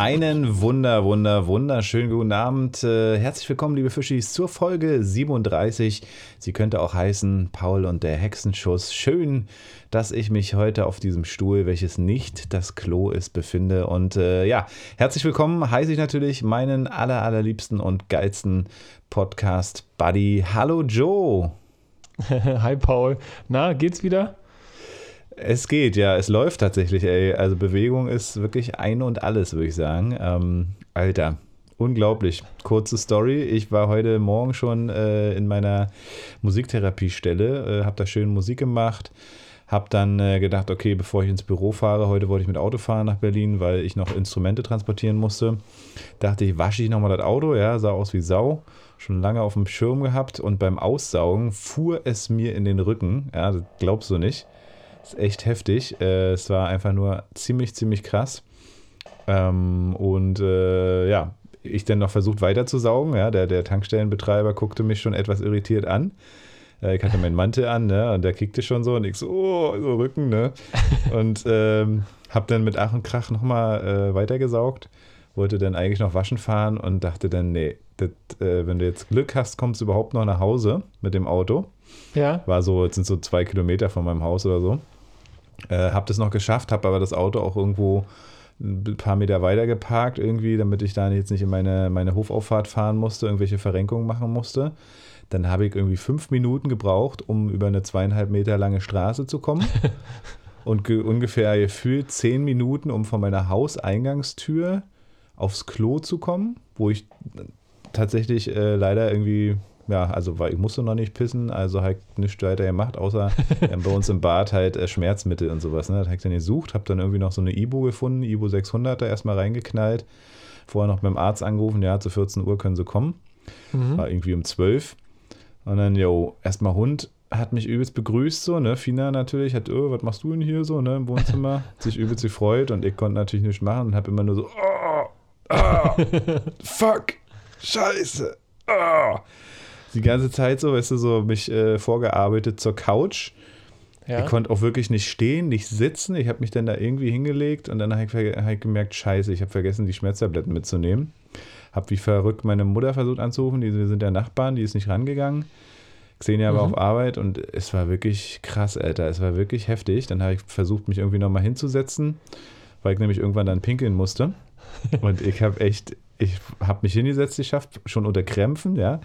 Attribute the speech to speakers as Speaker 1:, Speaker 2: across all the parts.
Speaker 1: Einen wunder, wunder, wunderschönen guten Abend. Äh, herzlich willkommen, liebe Fischis, zur Folge 37. Sie könnte auch heißen Paul und der Hexenschuss. Schön, dass ich mich heute auf diesem Stuhl, welches nicht das Klo ist, befinde. Und äh, ja, herzlich willkommen heiße ich natürlich meinen aller, allerliebsten und geilsten Podcast-Buddy. Hallo Joe.
Speaker 2: Hi Paul. Na, geht's wieder?
Speaker 1: Es geht, ja, es läuft tatsächlich, ey. Also Bewegung ist wirklich ein und alles, würde ich sagen. Ähm, Alter, unglaublich. Kurze Story. Ich war heute Morgen schon äh, in meiner Musiktherapiestelle, äh, habe da schön Musik gemacht, habe dann äh, gedacht, okay, bevor ich ins Büro fahre, heute wollte ich mit Auto fahren nach Berlin, weil ich noch Instrumente transportieren musste. Dachte ich, wasche ich nochmal das Auto, ja, sah aus wie Sau. Schon lange auf dem Schirm gehabt und beim Aussaugen fuhr es mir in den Rücken. Ja, das glaubst du nicht. Ist echt heftig. Äh, es war einfach nur ziemlich, ziemlich krass. Ähm, und äh, ja, ich dann noch versucht weiterzusaugen. Ja, der, der Tankstellenbetreiber guckte mich schon etwas irritiert an. Äh, ich hatte meinen Mantel an, ne? Und der kickte schon so und ich so, oh, so Rücken, ne? Und ähm, hab dann mit Ach und Krach nochmal äh, weitergesaugt. Wollte dann eigentlich noch waschen fahren und dachte dann, nee, das, äh, wenn du jetzt Glück hast, kommst du überhaupt noch nach Hause mit dem Auto.
Speaker 2: Ja.
Speaker 1: War so, jetzt sind so zwei Kilometer von meinem Haus oder so. Äh, hab das noch geschafft, habe aber das Auto auch irgendwo ein paar Meter weiter geparkt, irgendwie, damit ich da jetzt nicht in meine, meine Hofauffahrt fahren musste, irgendwelche Verrenkungen machen musste. Dann habe ich irgendwie fünf Minuten gebraucht, um über eine zweieinhalb Meter lange Straße zu kommen. und ge ungefähr gefühlt zehn Minuten, um von meiner Hauseingangstür aufs Klo zu kommen, wo ich tatsächlich äh, leider irgendwie ja, also weil ich musste noch nicht pissen, also halt nichts weiter gemacht, außer bei uns im Bad halt äh, Schmerzmittel und sowas. Ne? Das habe ich dann gesucht, habe dann irgendwie noch so eine Ibo gefunden, Ibo 600 da erstmal reingeknallt. Vorher noch beim Arzt angerufen, ja, zu 14 Uhr können sie kommen. Mhm. War irgendwie um 12. Und dann, jo, erstmal Hund hat mich übelst begrüßt, so, ne? Fina natürlich, hat, oh, was machst du denn hier so, ne, im Wohnzimmer? sich übelst gefreut und ich konnte natürlich nichts machen und habe immer nur so, oh, oh, fuck, scheiße, oh die ganze Zeit so, weißt du, so mich äh, vorgearbeitet zur Couch. Ja. Ich konnte auch wirklich nicht stehen, nicht sitzen. Ich habe mich dann da irgendwie hingelegt und dann habe ich, hab ich, gemerkt, scheiße, ich habe vergessen, die Schmerztabletten mitzunehmen. Habe wie verrückt meine Mutter versucht anzurufen, die, wir sind ja Nachbarn, die ist nicht rangegangen. Xenia mhm. war auf Arbeit und es war wirklich krass, Alter. Es war wirklich heftig. Dann habe ich versucht, mich irgendwie nochmal hinzusetzen, weil ich nämlich irgendwann dann pinkeln musste. Und ich habe echt, ich habe mich hingesetzt, ich geschafft, schon unter Krämpfen, ja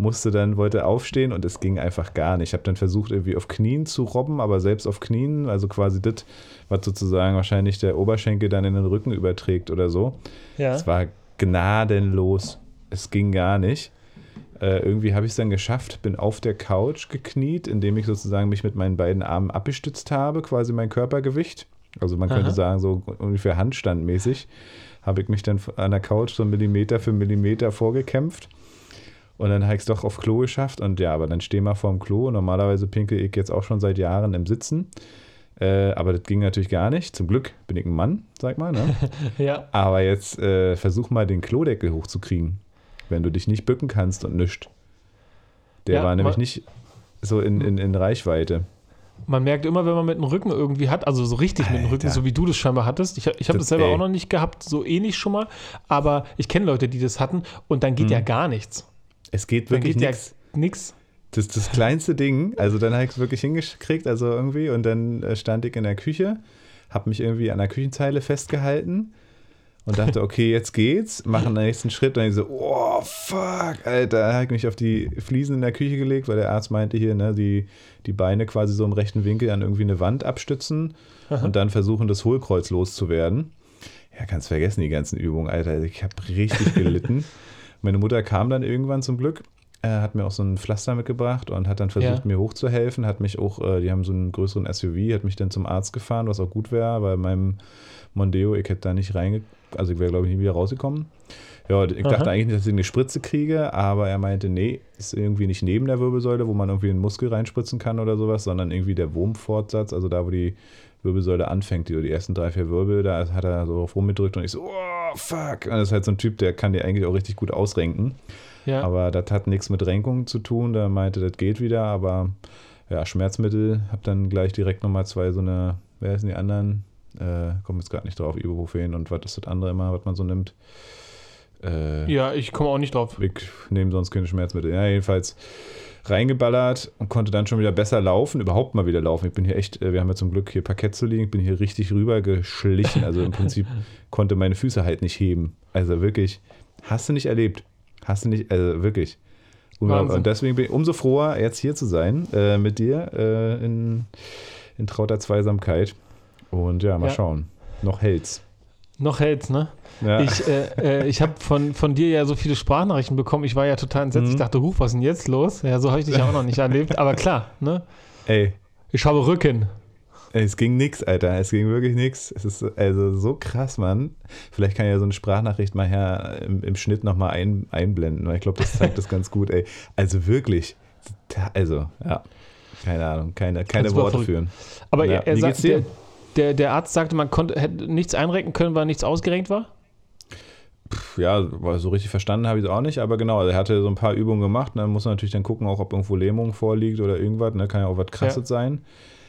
Speaker 1: musste dann, wollte aufstehen und es ging einfach gar nicht. Ich habe dann versucht, irgendwie auf Knien zu robben, aber selbst auf Knien, also quasi das, was sozusagen wahrscheinlich der Oberschenkel dann in den Rücken überträgt oder so. Ja. Es war gnadenlos. Es ging gar nicht. Äh, irgendwie habe ich es dann geschafft, bin auf der Couch gekniet, indem ich sozusagen mich mit meinen beiden Armen abgestützt habe, quasi mein Körpergewicht. Also man könnte Aha. sagen, so ungefähr handstandmäßig habe ich mich dann an der Couch so Millimeter für Millimeter vorgekämpft und dann habe ich es doch auf Klo geschafft. Und ja, aber dann stehen wir vorm Klo. Normalerweise pinkel ich jetzt auch schon seit Jahren im Sitzen. Äh, aber das ging natürlich gar nicht. Zum Glück bin ich ein Mann, sag mal. Ne?
Speaker 2: ja.
Speaker 1: Aber jetzt äh, versuch mal den Klodeckel hochzukriegen, wenn du dich nicht bücken kannst und nischt. Der ja, war nämlich nicht so in, in, in Reichweite.
Speaker 2: Man merkt immer, wenn man mit dem Rücken irgendwie hat, also so richtig Alter. mit dem Rücken, so wie du das scheinbar hattest. Ich, ich habe das, das selber ey. auch noch nicht gehabt, so ähnlich schon mal. Aber ich kenne Leute, die das hatten und dann geht mhm. ja gar nichts.
Speaker 1: Es geht wirklich nichts.
Speaker 2: Ja nix.
Speaker 1: Das das kleinste Ding. Also dann habe ich es wirklich hingekriegt, also irgendwie. Und dann äh, stand ich in der Küche, habe mich irgendwie an der Küchenzeile festgehalten und dachte, okay, jetzt geht's, machen den nächsten Schritt. Und ich so, oh, fuck, Alter. Da habe ich mich auf die Fliesen in der Küche gelegt, weil der Arzt meinte hier, ne, die, die Beine quasi so im rechten Winkel an irgendwie eine Wand abstützen Aha. und dann versuchen, das Hohlkreuz loszuwerden. Ja, kannst vergessen, die ganzen Übungen, Alter. Ich habe richtig gelitten. Meine Mutter kam dann irgendwann zum Glück, äh, hat mir auch so ein Pflaster mitgebracht und hat dann versucht, ja. mir hochzuhelfen. Hat mich auch, äh, die haben so einen größeren SUV, hat mich dann zum Arzt gefahren, was auch gut wäre, weil meinem Mondeo, ich hätte da nicht reinge... Also ich wäre, glaube ich, nie wieder rausgekommen. Ja, ich Aha. dachte eigentlich nicht, dass ich eine Spritze kriege, aber er meinte, nee, ist irgendwie nicht neben der Wirbelsäule, wo man irgendwie einen Muskel reinspritzen kann oder sowas, sondern irgendwie der Wurmfortsatz, also da, wo die Wirbelsäule anfängt, die, die ersten drei, vier Wirbel, da hat er so drauf rumgedrückt und ich so, oh, fuck. Und das ist halt so ein Typ, der kann dir eigentlich auch richtig gut ausrenken. Ja. Aber das hat nichts mit Renkung zu tun. Da meinte, das geht wieder, aber ja, Schmerzmittel, hab dann gleich direkt nochmal zwei so eine, wer sind die anderen? Äh, komme jetzt gerade nicht drauf, Ibuprofen und was ist das andere immer, was man so nimmt.
Speaker 2: Äh, ja, ich komme auch nicht drauf.
Speaker 1: Ich nehme sonst keine Schmerzmittel. Ja, jedenfalls reingeballert und konnte dann schon wieder besser laufen, überhaupt mal wieder laufen. Ich bin hier echt, äh, wir haben ja zum Glück hier Parkett zu liegen, ich bin hier richtig rüber geschlichen. Also im Prinzip konnte meine Füße halt nicht heben. Also wirklich, hast du nicht erlebt. Hast du nicht, also wirklich. Wahnsinn. Und deswegen bin ich umso froher, jetzt hier zu sein äh, mit dir äh, in, in trauter Zweisamkeit. Und ja, mal ja. schauen. Noch hält's.
Speaker 2: Noch hält's, ne? Ja. Ich, äh, äh, ich habe von, von dir ja so viele Sprachnachrichten bekommen. Ich war ja total entsetzt. Mhm. Ich dachte, huch, was ist denn jetzt los? Ja, so habe ich dich auch noch nicht erlebt. Aber klar, ne?
Speaker 1: Ey.
Speaker 2: Ich habe Rücken.
Speaker 1: Ey, es ging nix, Alter. Es ging wirklich nix. Es ist also so krass, Mann. Vielleicht kann ja so eine Sprachnachricht mal her im, im Schnitt nochmal ein, einblenden, weil ich glaube, das zeigt das ganz gut, ey. Also wirklich. Also, ja. Keine Ahnung, keine, keine Worte verrückt. führen.
Speaker 2: Aber ja. er, er sagt, der, der, der Arzt sagte, man konnte, hätte nichts einrenken können, weil nichts ausgerenkt war?
Speaker 1: ja, so richtig verstanden habe ich es auch nicht, aber genau, er hatte so ein paar Übungen gemacht. dann muss man natürlich dann gucken, auch ob irgendwo Lähmung vorliegt oder irgendwas. Ne? Kann ja auch was krasses ja. sein.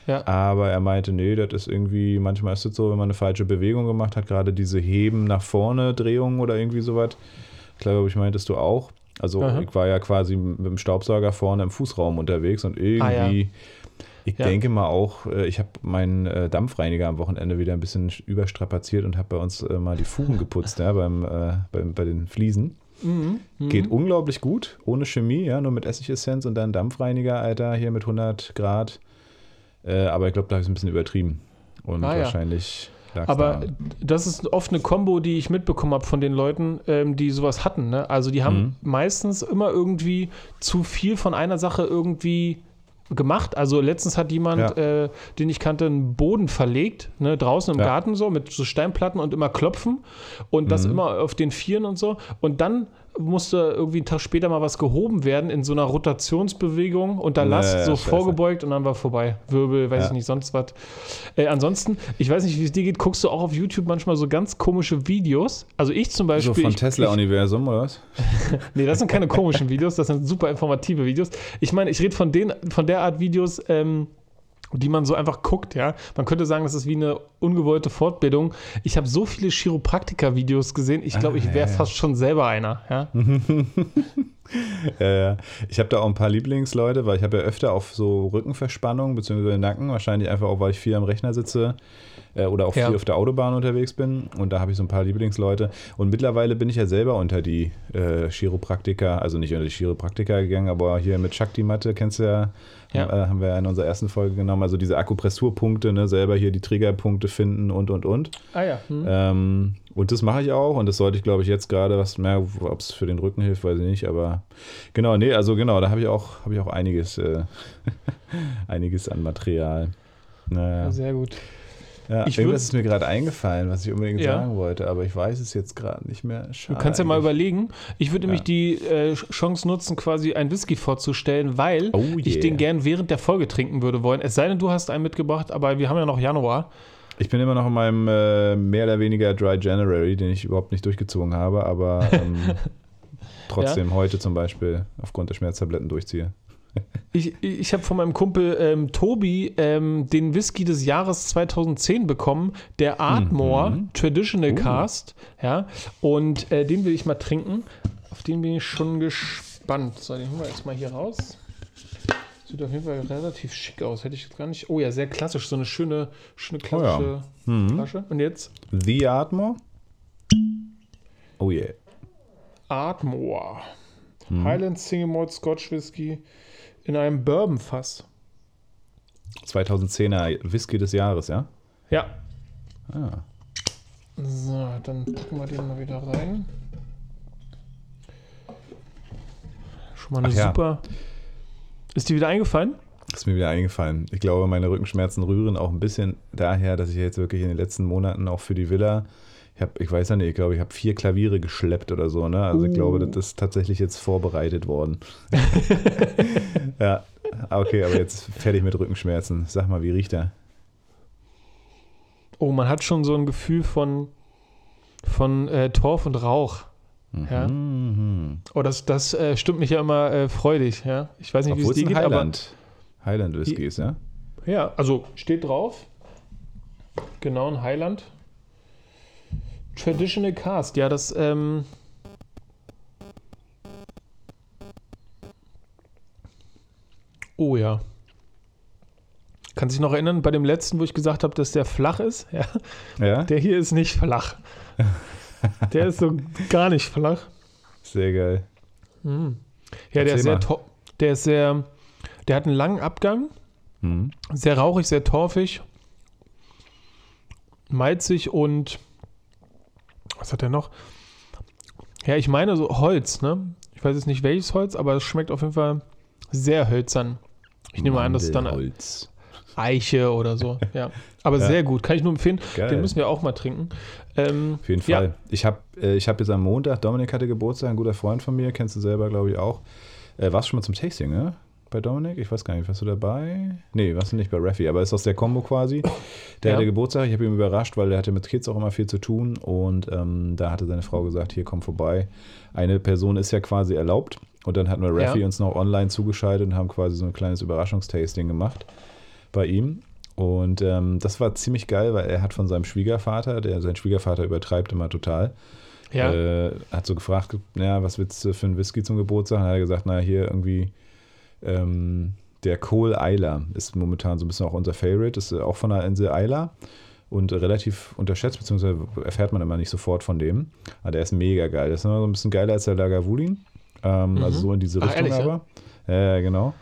Speaker 1: Ja. Aber er meinte, nee, das ist irgendwie, manchmal ist es so, wenn man eine falsche Bewegung gemacht hat, gerade diese Heben nach vorne, Drehungen oder irgendwie sowas. Glaube ich, meintest du auch. Also Aha. ich war ja quasi mit dem Staubsauger vorne im Fußraum unterwegs und irgendwie ah, ja. Ich ja. denke mal auch, äh, ich habe meinen äh, Dampfreiniger am Wochenende wieder ein bisschen überstrapaziert und habe bei uns äh, mal die Fugen geputzt ja, beim, beim, bei den Fliesen. Mhm. Geht mhm. unglaublich gut, ohne Chemie, ja, nur mit Essigessenz und dann Dampfreiniger, Alter, hier mit 100 Grad. aber ich glaube, da habe ich es ein bisschen übertrieben. Und ah, wahrscheinlich.
Speaker 2: Ja. Aber daran. das ist oft eine Kombo, die ich mitbekommen habe von den Leuten, ähm, die sowas hatten. Ne? Also die haben mhm. meistens immer irgendwie zu viel von einer Sache irgendwie gemacht. Also letztens hat jemand, ja. äh, den ich kannte, einen Boden verlegt, ne, draußen im ja. Garten so, mit so Steinplatten und immer klopfen und das mhm. immer auf den Vieren und so. Und dann musste irgendwie einen Tag später mal was gehoben werden in so einer Rotationsbewegung unter Last, nee, so scheiße. vorgebeugt und dann war vorbei. Wirbel, weiß ja. ich nicht, sonst was. Äh, ansonsten, ich weiß nicht, wie es dir geht, guckst du auch auf YouTube manchmal so ganz komische Videos? Also ich zum Beispiel. So
Speaker 1: von Tesla-Universum oder was?
Speaker 2: nee, das sind keine komischen Videos, das sind super informative Videos. Ich meine, ich rede von, von der Art Videos, ähm, die man so einfach guckt, ja. Man könnte sagen, das ist wie eine ungewollte Fortbildung. Ich habe so viele Chiropraktiker-Videos gesehen, ich glaube, ah, ich wäre ja, fast schon selber einer, ja.
Speaker 1: ja, ich habe da auch ein paar Lieblingsleute, weil ich habe ja öfter auf so Rückenverspannung bzw. Nacken, wahrscheinlich einfach auch, weil ich viel am Rechner sitze äh, oder auch ja. viel auf der Autobahn unterwegs bin. Und da habe ich so ein paar Lieblingsleute. Und mittlerweile bin ich ja selber unter die äh, Chiropraktiker, also nicht unter die Chiropraktiker gegangen, aber hier mit Shakti-Matte, kennst du ja, ja. Äh, haben wir ja in unserer ersten Folge genommen. Also diese Akupressurpunkte, ne, selber hier die Triggerpunkte finden und und und.
Speaker 2: Ah ja. Hm.
Speaker 1: Ähm, und das mache ich auch und das sollte ich, glaube ich, jetzt gerade was mehr, ob es für den Rücken hilft, weiß ich nicht, aber genau, nee, also genau, da habe ich auch, habe ich auch einiges, äh, einiges an Material.
Speaker 2: Naja. Ja, sehr gut.
Speaker 1: Ja, ich irgendwas ist mir gerade eingefallen, was ich unbedingt ja. sagen wollte, aber ich weiß es jetzt gerade nicht mehr.
Speaker 2: Schade du kannst ja mal überlegen. Ich würde ja. nämlich die äh, Chance nutzen, quasi einen Whisky vorzustellen, weil oh yeah. ich den gern während der Folge trinken würde wollen. Es sei denn, du hast einen mitgebracht, aber wir haben ja noch Januar.
Speaker 1: Ich bin immer noch in meinem äh, mehr oder weniger Dry January, den ich überhaupt nicht durchgezogen habe, aber ähm, trotzdem heute zum Beispiel aufgrund der Schmerztabletten durchziehe.
Speaker 2: Ich, ich habe von meinem Kumpel ähm, Tobi ähm, den Whisky des Jahres 2010 bekommen, der Ardmore mhm. Traditional uh. Cast. Ja, und äh, den will ich mal trinken. Auf den bin ich schon gespannt. So, den holen wir jetzt mal hier raus. Sieht auf jeden Fall relativ schick aus. Hätte ich jetzt gar nicht. Oh ja, sehr klassisch. So eine schöne, schöne klassische oh ja. mhm. Flasche. Und jetzt?
Speaker 1: The Ardmore? Oh yeah.
Speaker 2: Ardmore. Mhm. Highland Single Malt Scotch Whisky in einem Bourbonfass.
Speaker 1: 2010er Whisky des Jahres, ja?
Speaker 2: Ja. Ah. So, dann packen wir den mal wieder rein. Schon mal eine Ach super. Ja. Ist die wieder eingefallen?
Speaker 1: Ist mir wieder eingefallen. Ich glaube, meine Rückenschmerzen rühren auch ein bisschen daher, dass ich jetzt wirklich in den letzten Monaten auch für die Villa ich habe, ich weiß ja nicht, ich glaube, ich habe vier Klaviere geschleppt oder so, ne? Also ich glaube, uh. das ist tatsächlich jetzt vorbereitet worden. ja, okay, aber jetzt fertig mit Rückenschmerzen. Sag mal, wie riecht er?
Speaker 2: Oh, man hat schon so ein Gefühl von, von äh, Torf und Rauch. Mhm. Ja. Mhm. Oh, das, das äh, stimmt mich ja immer äh, freudig, ja. Ich weiß nicht, wie es dir geht,
Speaker 1: Highland, aber. Highland Whiskys, ja?
Speaker 2: Ja, also steht drauf. Genau, ein Highland. Traditional Cast, ja, das, ähm. Oh ja. Kann sich noch erinnern, bei dem letzten, wo ich gesagt habe, dass der flach ist? Ja.
Speaker 1: Ja?
Speaker 2: Der hier ist nicht flach. der ist so gar nicht flach.
Speaker 1: Sehr geil.
Speaker 2: Mhm. Ja, der
Speaker 1: Erzähl
Speaker 2: ist sehr
Speaker 1: mal.
Speaker 2: to- Der ist sehr. Der hat einen langen Abgang.
Speaker 1: Mhm.
Speaker 2: Sehr rauchig, sehr torfig. Malzig und. Was hat er noch? Ja, ich meine so Holz, ne? Ich weiß jetzt nicht welches Holz, aber es schmeckt auf jeden Fall sehr hölzern. Ich nehme an, dass es dann
Speaker 1: Mandelholz.
Speaker 2: Eiche oder so. Ja. Aber
Speaker 1: Ja.
Speaker 2: sehr gut. Kann ich nur empfehlen.
Speaker 1: Geil.
Speaker 2: Den müssen wir auch mal trinken. Ähm,
Speaker 1: Auf jeden
Speaker 2: Ja.
Speaker 1: Fall. Ich habe äh, ich hab jetzt am Montag, Dominik hatte Geburtstag, ein guter Freund von mir, kennst du selber, glaube ich, auch. Äh, warst du schon mal zum Tasting, ne? Bei Dominik? Ich weiß gar nicht, warst du dabei? Nee, warst du nicht bei Raffi, aber ist aus der Combo quasi. Der
Speaker 2: Ja.
Speaker 1: hatte Geburtstag, ich habe ihn überrascht, weil der hatte mit Kids auch immer viel zu tun und ähm, da hatte seine Frau gesagt, hier komm vorbei. Eine Person ist ja quasi erlaubt und dann hatten wir Raffi
Speaker 2: Ja.
Speaker 1: uns noch online zugeschaltet und haben quasi so ein kleines Überraschungstasting gemacht bei ihm. Und ähm, das war ziemlich geil, weil er hat von seinem Schwiegervater, der sein Schwiegervater übertreibt immer total,
Speaker 2: ja.
Speaker 1: äh, hat so gefragt, ja, was willst du für einen Whisky zum Geburtstag? Und hat er gesagt, na hier irgendwie ähm, der Cole Eiler ist momentan so ein bisschen auch unser Favorite, ist äh, auch von der Insel Eiler und relativ unterschätzt, beziehungsweise erfährt man immer nicht sofort von dem. Aber der ist mega geil. Das ist immer so ein bisschen geiler als der Lagavulin. Ähm, Also so in diese
Speaker 2: Ach,
Speaker 1: Richtung
Speaker 2: ehrlich, ja?
Speaker 1: aber. Ja, ja, genau.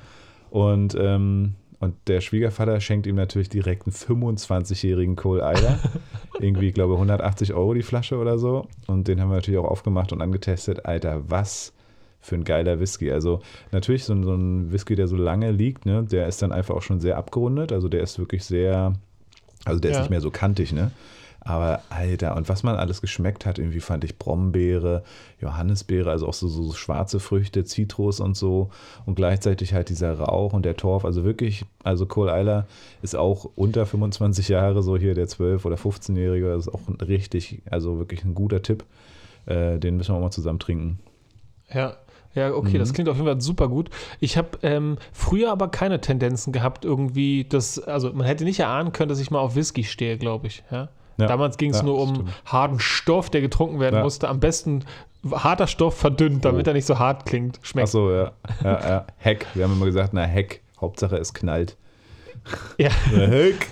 Speaker 1: Und, ähm, und der Schwiegervater schenkt ihm natürlich direkt einen 25-jährigen Cole Eiler. Irgendwie, ich glaube, 180 Euro die Flasche oder so. Und den haben wir natürlich auch aufgemacht und angetestet. Alter, was für ein geiler Whisky. Also natürlich so, ein- so ein Whisky, der so lange liegt, ne, der ist dann einfach auch schon sehr abgerundet. Also der ist wirklich sehr, also der ist
Speaker 2: Ja.
Speaker 1: nicht mehr so kantig, ne? Aber Alter, und was man alles geschmeckt hat, irgendwie fand ich Brombeere, Johannisbeere, also auch so, so schwarze Früchte, Zitrus und so. Und gleichzeitig halt dieser Rauch und der Torf. Also wirklich, also Cole Eiler ist auch unter 25 Jahre, so hier der 12- oder 15-Jährige. Das ist auch ein richtig, also wirklich ein guter Tipp. Äh, den müssen wir auch mal zusammen trinken.
Speaker 2: Ja, ja, okay, das klingt auf jeden Fall super gut. Ich habe ähm, früher aber keine Tendenzen gehabt, irgendwie das, also man hätte nicht erahnen können, dass ich mal auf Whisky stehe, glaube ich. Ja?
Speaker 1: Ja.
Speaker 2: Damals ging es
Speaker 1: Ja,
Speaker 2: nur um
Speaker 1: stimmt.
Speaker 2: harten Stoff, der getrunken werden musste. Am besten harter Stoff verdünnt, damit
Speaker 1: Oh.
Speaker 2: er nicht so hart klingt.
Speaker 1: Ach
Speaker 2: Schmeckt.
Speaker 1: so, ja. ja, ja. Heck. Wir haben immer gesagt, na Heck. Hauptsache es knallt.
Speaker 2: Ja,
Speaker 1: Na, Heck.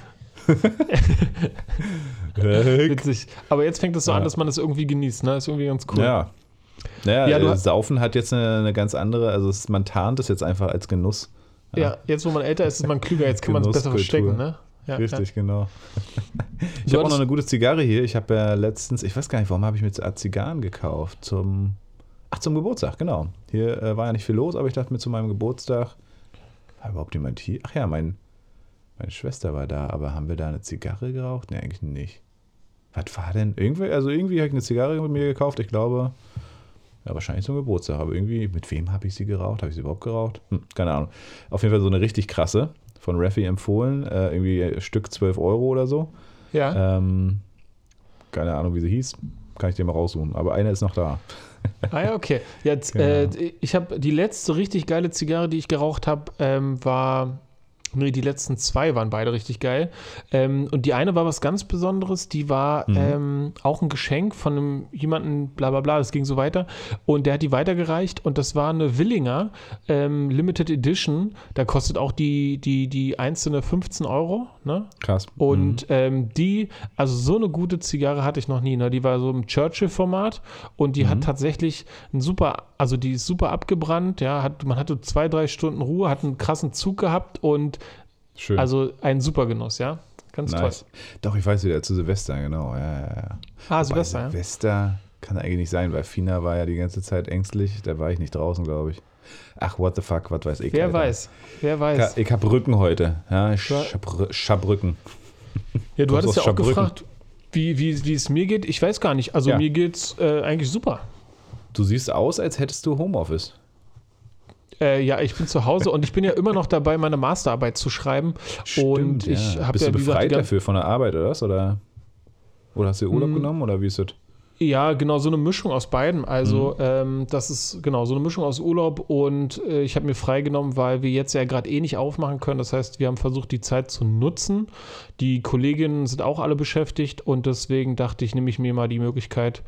Speaker 2: Witzig. Aber jetzt fängt es so an, dass man das irgendwie genießt, ne? Ist irgendwie ganz cool.
Speaker 1: Ja. Naja,
Speaker 2: Ja,
Speaker 1: äh, Saufen hat jetzt eine, eine ganz andere, also es, man tarnt es jetzt einfach als Genuss.
Speaker 2: Ja, jetzt wo man älter ist, ist man klüger, jetzt kann man es besser verstecken, ne? Ja,
Speaker 1: Richtig, genau. Ich habe auch noch eine gute Zigarre hier. Ich habe ja letztens, ich weiß gar nicht, warum habe ich mir Zigarren gekauft? Zum, ach, zum Geburtstag, genau. Hier äh, war ja nicht viel los, aber ich dachte mir zu meinem Geburtstag, war überhaupt jemand hier? Ach ja, mein, meine Schwester war da, aber haben wir da eine Zigarre geraucht? Nee, eigentlich nicht. Was war denn? Irgendwie, also irgendwie habe ich eine Zigarre mit mir gekauft, ich glaube, ja, wahrscheinlich zum Geburtstag, aber irgendwie, mit wem habe ich sie geraucht? Habe ich sie überhaupt geraucht? Hm, keine Ahnung. Auf jeden Fall so eine richtig krasse, von Raffi empfohlen, äh, irgendwie Stück 12 Euro oder so.
Speaker 2: ja.
Speaker 1: Ähm, keine Ahnung, wie sie hieß. Kann ich dir mal raussuchen. Aber eine ist noch da.
Speaker 2: Ah ja, okay. Jetzt,
Speaker 1: Genau.
Speaker 2: äh, ich habe die letzte richtig geile Zigarre, die ich geraucht habe, ähm, war. Nee, die letzten zwei waren beide richtig geil. Ähm, und die eine war was ganz Besonderes, die war
Speaker 1: Mhm.
Speaker 2: ähm, auch ein Geschenk von einem jemanden, bla bla bla, das ging so weiter. Und der hat die weitergereicht und das war eine Willinger ähm, Limited Edition. Da kostet auch die, die, die einzelne 15 Euro, ne?
Speaker 1: Krass.
Speaker 2: Und ähm, die, also so eine gute Zigarre hatte ich noch nie. Ne? Die war so im Churchill-Format und die
Speaker 1: Mhm.
Speaker 2: hat tatsächlich ein super, also die ist super abgebrannt. Ja, hat, man hatte zwei, drei Stunden Ruhe, hat einen krassen Zug gehabt und
Speaker 1: Schön.
Speaker 2: also ein super Genuss, ja. Ganz
Speaker 1: nice.
Speaker 2: toll.
Speaker 1: Doch, ich weiß wieder, zu Silvester, genau. Ja, ja, ja.
Speaker 2: Ah,
Speaker 1: Wobei
Speaker 2: Silvester, ja.
Speaker 1: Silvester kann eigentlich nicht sein, weil Fina war ja die ganze Zeit ängstlich. Da war ich nicht draußen, glaube ich. Ach, what the fuck, was weiß ich.
Speaker 2: Wer
Speaker 1: Alter.
Speaker 2: weiß, wer
Speaker 1: Ich,
Speaker 2: weiß.
Speaker 1: ich habe Rücken heute. Ja, ich
Speaker 2: Ja.
Speaker 1: hab, Rü- ich hab Rücken.
Speaker 2: Ja, du hattest ja auch
Speaker 1: Schabrücken.
Speaker 2: gefragt, wie, wie, wie es mir geht. Ich weiß gar nicht. Also
Speaker 1: Ja.
Speaker 2: mir geht's äh, eigentlich super.
Speaker 1: Du siehst aus, als hättest du Homeoffice.
Speaker 2: Äh, ja, ich bin zu Hause und ich bin ja immer noch dabei, meine Masterarbeit zu schreiben. und ich habe
Speaker 1: Bist
Speaker 2: ja
Speaker 1: du
Speaker 2: wie gesagt,
Speaker 1: befreit
Speaker 2: gan-
Speaker 1: dafür von der Arbeit, oder was? Oder, oder hast du Urlaub
Speaker 2: Mm.
Speaker 1: genommen, oder wie ist das?
Speaker 2: Ja, genau, so eine Mischung aus beiden. Also,
Speaker 1: Mhm.
Speaker 2: ähm, das ist genau so eine Mischung aus Urlaub und äh, ich habe mir freigenommen, weil wir jetzt ja gerade eh nicht aufmachen können. Das heißt, wir haben versucht, die Zeit zu nutzen. Die Kolleginnen sind auch alle beschäftigt und deswegen dachte ich, nehme ich mir mal die Möglichkeit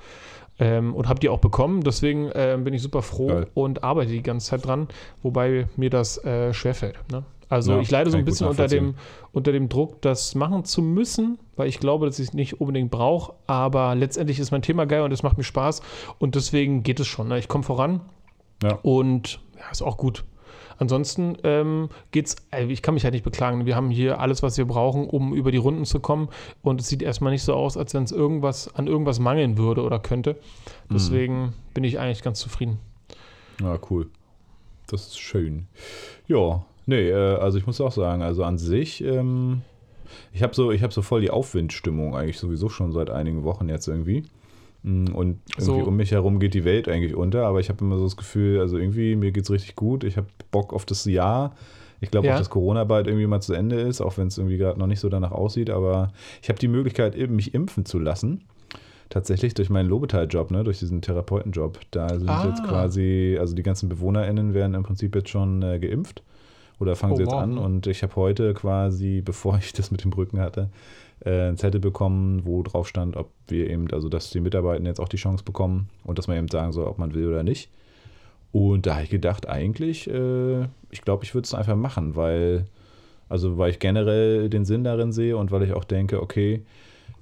Speaker 2: ähm, und habe die auch bekommen. Deswegen ähm, bin ich super froh
Speaker 1: Geil.
Speaker 2: und arbeite die ganze Zeit dran, wobei mir das äh, schwerfällt. Ne? Also,
Speaker 1: Ja,
Speaker 2: ich leide so ein bisschen unter dem, unter dem Druck, das machen zu müssen, weil ich glaube, dass ich es nicht unbedingt brauche. Aber letztendlich ist mein Thema geil und es macht mir Spaß. Und deswegen geht es schon. Ne? Ich komme voran
Speaker 1: Ja.
Speaker 2: und ja, ist auch gut. Ansonsten ähm, geht's, äh, ich kann mich halt nicht beklagen. Wir haben hier alles, was wir brauchen, um über die Runden zu kommen. Und es sieht erstmal nicht so aus, als wenn es irgendwas an irgendwas mangeln würde oder könnte. Deswegen bin ich eigentlich ganz zufrieden.
Speaker 1: Ja, cool. Das ist schön. Ja, nee, äh, also ich muss auch sagen, also an sich, ähm, ich habe so, ich habe so voll die Aufwindstimmung eigentlich sowieso schon seit einigen Wochen jetzt irgendwie. Mm, Und irgendwie
Speaker 2: So.
Speaker 1: um mich herum geht die Welt eigentlich unter, aber ich habe immer so das Gefühl, also irgendwie mir geht's richtig gut. Ich habe Bock auf das Jahr. Ich glaube
Speaker 2: Ja.
Speaker 1: auch, dass Corona bald irgendwie mal zu Ende ist, auch wenn es irgendwie gerade noch nicht so danach aussieht, aber ich habe die Möglichkeit, eben mich impfen zu lassen. Tatsächlich durch meinen Lobetal-Job, ne, durch diesen Therapeutenjob. Da sind
Speaker 2: Ah.
Speaker 1: jetzt quasi, also die ganzen BewohnerInnen werden im Prinzip jetzt schon äh, geimpft. Oder fangen
Speaker 2: Oh,
Speaker 1: sie jetzt
Speaker 2: wow.
Speaker 1: an. Und ich habe heute quasi, bevor ich das mit dem Rücken hatte, äh, einen Zettel bekommen, wo drauf stand, ob wir eben, also dass die Mitarbeiter jetzt auch die Chance bekommen und dass man eben sagen soll, ob man will oder nicht. Und da habe ich gedacht, eigentlich, äh, ich glaube, ich würde es einfach machen, weil, also weil ich generell den Sinn darin sehe und weil ich auch denke, okay,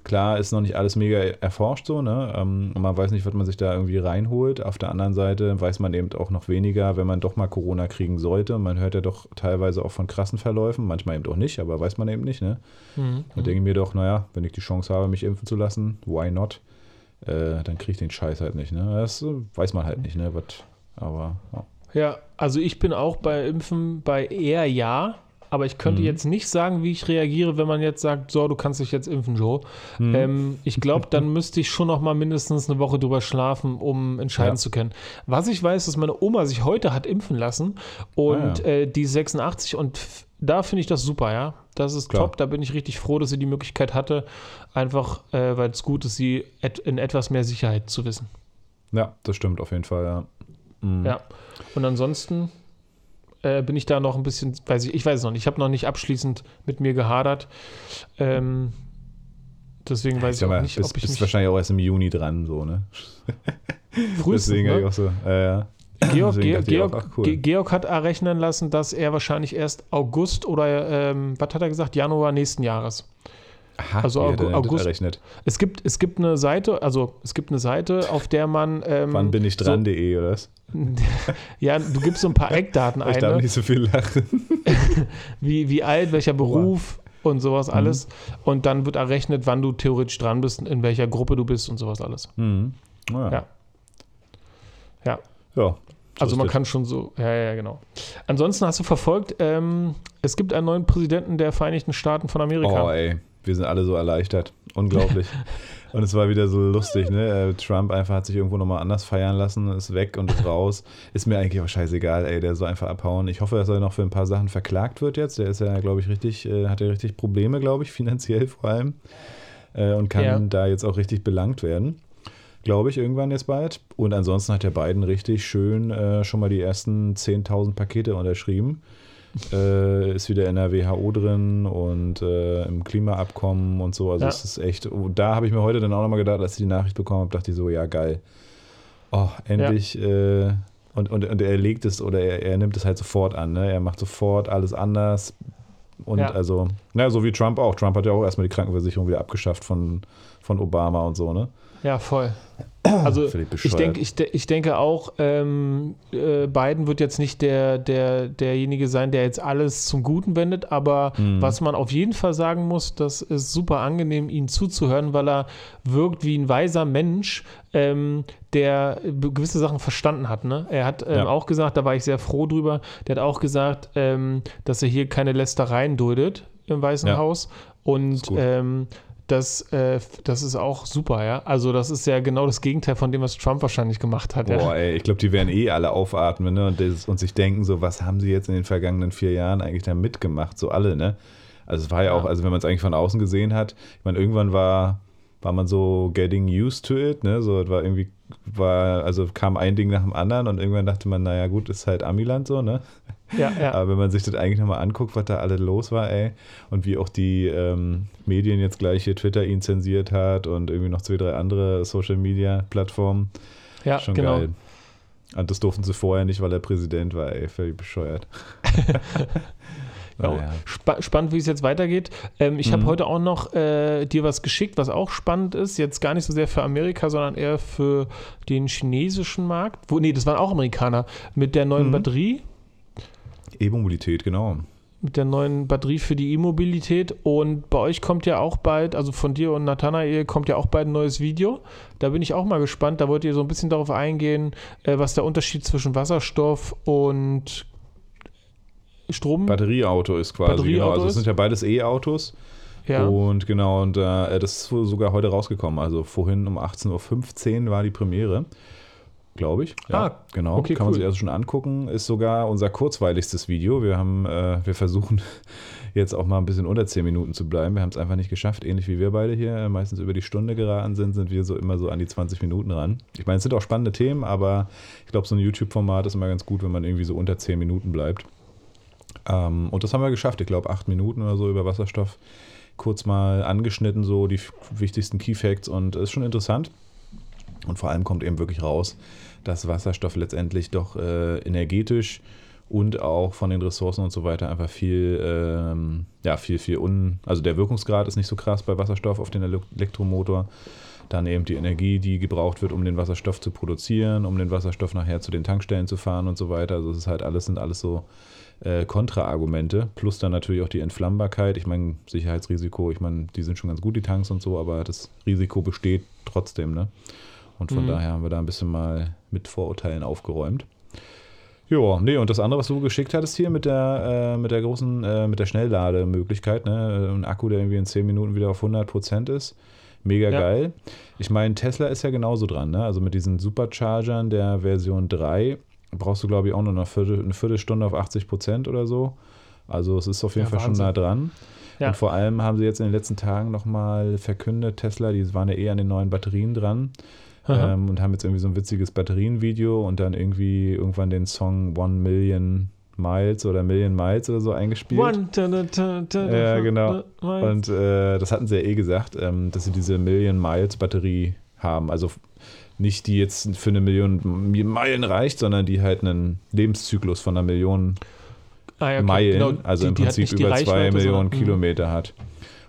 Speaker 1: klar ist noch nicht alles mega erforscht so, ne? Ähm, man weiß nicht, was man sich da irgendwie reinholt. Auf der anderen Seite weiß man eben auch noch weniger, wenn man doch mal Corona kriegen sollte. Man hört ja doch teilweise auch von krassen Verläufen, manchmal eben auch nicht, aber weiß man eben nicht, ne?
Speaker 2: Mhm.
Speaker 1: Da denke ich mir doch, naja, wenn ich die Chance habe, mich impfen zu lassen, why not? Äh, dann kriege ich den Scheiß halt nicht, ne? Das äh, weiß man halt nicht, ne? Was, aber ja.
Speaker 2: Ja, also ich bin auch bei Impfen bei eher ja, aber ich könnte
Speaker 1: Mhm.
Speaker 2: jetzt nicht sagen, wie ich reagiere, wenn man jetzt sagt, so, du kannst dich jetzt impfen, Joe.
Speaker 1: Mhm.
Speaker 2: Ähm, ich glaube, dann müsste ich schon noch mal mindestens eine Woche drüber schlafen, um entscheiden
Speaker 1: Ja.
Speaker 2: zu können. Was ich weiß, dass meine Oma sich heute hat impfen lassen und
Speaker 1: Ah, ja.
Speaker 2: äh, die ist 86 und da finde ich das super, ja. Das ist
Speaker 1: Klar.
Speaker 2: top, da bin ich richtig froh, dass sie die Möglichkeit hatte, einfach, äh, weil es gut ist, sie et in etwas mehr Sicherheit zu wissen.
Speaker 1: ja, das stimmt auf jeden Fall, ja. Mhm.
Speaker 2: Ja. Und ansonsten äh, bin ich da noch ein bisschen, weiß ich, ich weiß es noch nicht, ich habe noch nicht abschließend mit mir gehadert. Ähm, deswegen weiß ich,
Speaker 1: sag
Speaker 2: auch nicht,
Speaker 1: bist,
Speaker 2: ob ich
Speaker 1: bist
Speaker 2: mich
Speaker 1: wahrscheinlich auch erst im Juni dran, so, ne?
Speaker 2: frühestens,
Speaker 1: Deswegen
Speaker 2: ne?
Speaker 1: ich auch so, äh, ja.
Speaker 2: Georg, Georg,
Speaker 1: ich auch,
Speaker 2: Georg,
Speaker 1: ach, cool.
Speaker 2: Ge- Georg hat errechnen lassen, dass er wahrscheinlich erst August oder, ähm, was hat er gesagt, Januar nächsten Jahres.
Speaker 1: Aha,
Speaker 2: Also August-
Speaker 1: errechnet.
Speaker 2: Es gibt, es gibt eine Seite, also es gibt eine Seite, auf der man ähm,
Speaker 1: Wann bin ich dran.de oder was?
Speaker 2: So, ja, du gibst so ein paar Eckdaten
Speaker 1: Ich
Speaker 2: ein,
Speaker 1: darf
Speaker 2: ne?
Speaker 1: nicht so viel lachen.
Speaker 2: wie, wie alt, welcher Beruf und sowas alles. Und dann wird errechnet, wann du theoretisch dran bist, in welcher Gruppe du bist und sowas alles.
Speaker 1: Mhm. Naja.
Speaker 2: Ja. Ja.
Speaker 1: Ja. so
Speaker 2: Also man
Speaker 1: das.
Speaker 2: kann schon so, ja, ja, genau. Ansonsten hast du verfolgt, ähm, es gibt einen neuen Präsidenten der Vereinigten Staaten von Amerika.
Speaker 1: Oh, ey. Wir sind alle so erleichtert. Unglaublich. Und es war wieder so lustig, ne? Äh, Trump einfach hat sich irgendwo nochmal anders feiern lassen, ist weg und ist raus. Ist mir eigentlich auch scheißegal, ey, der soll einfach abhauen. Ich hoffe, dass er noch für ein paar Sachen verklagt wird jetzt. Der ist ja, glaube ich, richtig, äh, hat ja richtig Probleme, glaube ich, finanziell vor allem. Äh, und kann
Speaker 2: Ja.
Speaker 1: da jetzt auch richtig belangt werden. Glaube ich, irgendwann jetzt bald. Und ansonsten hat der Biden richtig schön äh, schon mal die ersten 10.000 Pakete unterschrieben. Äh, ist wieder in der WHO drin und äh, im Klimaabkommen und so. Also
Speaker 2: Ja.
Speaker 1: es ist echt, oh, da habe ich mir heute dann auch nochmal gedacht, als ich die Nachricht bekommen habe, dachte ich so, ja geil. Oh, endlich. Äh, und, und, und er legt es oder er, er nimmt es halt sofort an. Ne? Er macht sofort alles anders. Und
Speaker 2: Ja.
Speaker 1: also, naja, so wie Trump auch. Trump hat ja auch erstmal die Krankenversicherung wieder abgeschafft von, von Obama und so, ne?
Speaker 2: Ja, voll. Also ich,
Speaker 1: bescheuert.
Speaker 2: denk, ich, de- ich denke auch, ähm, äh, Biden wird jetzt nicht der, der, derjenige sein, der jetzt alles zum Guten wendet, aber
Speaker 1: Mhm.
Speaker 2: was man auf jeden Fall sagen muss, das ist super angenehm, ihm zuzuhören, weil er wirkt wie ein weiser Mensch, ähm, der gewisse Sachen verstanden hat. Ne? Er hat ähm,
Speaker 1: Ja.
Speaker 2: auch gesagt, da war ich sehr froh drüber, der hat auch gesagt, ähm, dass er hier keine Lästereien duldet im Weißen
Speaker 1: Ja.
Speaker 2: Haus und ähm, das, äh, das ist auch super, ja. Also das ist ja genau das Gegenteil von dem, was Trump wahrscheinlich gemacht hat.
Speaker 1: Boah,
Speaker 2: ja.
Speaker 1: ey, ich glaube, die werden eh alle aufatmen ne? und, das, und sich denken, so, was haben sie jetzt in den vergangenen vier Jahren eigentlich da mitgemacht? So alle, ne? Also es war ja,
Speaker 2: Ja.
Speaker 1: auch, also wenn man es eigentlich von außen gesehen hat, ich meine, irgendwann war, war man so getting used to it, ne? So, es war irgendwie, war, also kam ein Ding nach dem anderen und irgendwann dachte man, naja, gut, ist halt Amiland so, ne?
Speaker 2: Ja, ja.
Speaker 1: Aber wenn man sich das eigentlich nochmal anguckt, was da alles los war, ey, und wie auch die ähm, Medien jetzt gleich hier Twitter ihn zensiert hat und irgendwie noch zwei, drei andere Social Media Plattformen,
Speaker 2: ja,
Speaker 1: schon
Speaker 2: genau.
Speaker 1: geil. Und das durften sie vorher nicht, weil er Präsident war, ey, völlig bescheuert.
Speaker 2: Ja,
Speaker 1: Naja.
Speaker 2: spa spannend, wie es jetzt weitergeht. Ähm, ich habe
Speaker 1: Mhm.
Speaker 2: heute auch noch äh, dir was geschickt, was auch spannend ist. Jetzt gar nicht so sehr für Amerika, sondern eher für den chinesischen Markt. Wo, nee, das waren auch Amerikaner. Mit der neuen
Speaker 1: Mhm.
Speaker 2: Batterie,
Speaker 1: E-Mobilität, genau.
Speaker 2: mit der neuen Batterie für die E-Mobilität. Und bei euch kommt ja auch bald, also von dir und Nathanael kommt ja auch bald ein neues Video. Da bin ich auch mal gespannt. Da wollt ihr so ein bisschen darauf eingehen, äh, was der Unterschied zwischen Wasserstoff und Strom.
Speaker 1: Batterieauto ist quasi,
Speaker 2: Batterieauto
Speaker 1: genau. Also es sind ja beides E-Autos.
Speaker 2: ja.
Speaker 1: Und genau, und äh, das ist sogar heute rausgekommen. Also vorhin um 18.15 Uhr war die Premiere, glaube ich. Ja,
Speaker 2: Ah,
Speaker 1: genau.
Speaker 2: okay,
Speaker 1: Kann man
Speaker 2: cool.
Speaker 1: sich also schon angucken. Ist sogar unser kurzweiligstes Video. Wir haben, äh, wir versuchen jetzt auch mal ein bisschen unter 10 Minuten zu bleiben. Wir haben es einfach nicht geschafft, ähnlich wie wir beide hier äh, meistens über die Stunde geraten sind, sind wir so immer so an die 20 Minuten ran. Ich meine, es sind auch spannende Themen, aber ich glaube, so ein YouTube-Format ist immer ganz gut, wenn man irgendwie so unter 10 Minuten bleibt. Ähm, und das haben wir geschafft. Ich glaube, acht Minuten oder so über Wasserstoff kurz mal angeschnitten, so die wichtigsten Key Facts und ist schon interessant. Und vor allem kommt eben wirklich raus, dass Wasserstoff letztendlich doch äh, energetisch und auch von den Ressourcen und so weiter einfach viel, ähm, ja, viel, viel un. Also der Wirkungsgrad ist nicht so krass bei Wasserstoff auf den Ele Elektromotor. Dann eben die Energie, die gebraucht wird, um den Wasserstoff zu produzieren, um den Wasserstoff nachher zu den Tankstellen zu fahren und so weiter. Also es ist halt alles, sind alles so äh, Kontraargumente. Plus dann natürlich auch die Entflammbarkeit. Ich meine, Sicherheitsrisiko, ich meine, die sind schon ganz gut, die Tanks und so, aber das Risiko besteht trotzdem, ne? Und von
Speaker 2: Mhm.
Speaker 1: daher haben wir da ein bisschen mal mit Vorurteilen aufgeräumt. Ja, nee, und das andere, was du geschickt hattest hier mit der, äh, mit der großen, äh, mit der Schnelllademöglichkeit, ne? Ein Akku, der irgendwie in 10 Minuten wieder auf 100% ist. Mega
Speaker 2: Ja.
Speaker 1: geil. Ich meine, Tesla ist ja genauso dran, ne? Also mit diesen Superchargern der Version 3 brauchst du, glaube ich, auch noch eine, Viertel, eine Viertelstunde auf 80% oder so. Also es ist auf jeden
Speaker 2: Ja,
Speaker 1: Fall schon
Speaker 2: Wahnsinn.
Speaker 1: nah dran.
Speaker 2: Ja.
Speaker 1: Und vor allem haben sie jetzt in den letzten Tagen nochmal verkündet, Tesla, die waren ja eh an den neuen Batterien dran. Ähm, und haben jetzt irgendwie so ein witziges Batterienvideo und dann irgendwie irgendwann den Song One Million Miles oder Million Miles oder so eingespielt.
Speaker 2: One, ta, ta, ta,
Speaker 1: Ja, genau. Und äh, das hatten sie ja eh gesagt, ähm, dass sie diese Million Miles Batterie haben. Also nicht die jetzt für eine Million Meilen reicht, sondern die halt einen Lebenszyklus von einer Million
Speaker 2: Ah, ja, okay.
Speaker 1: Meilen,
Speaker 2: Genau,
Speaker 1: also
Speaker 2: die-
Speaker 1: im Prinzip über zwei Millionen
Speaker 2: sondern- mhm.
Speaker 1: Kilometer hat.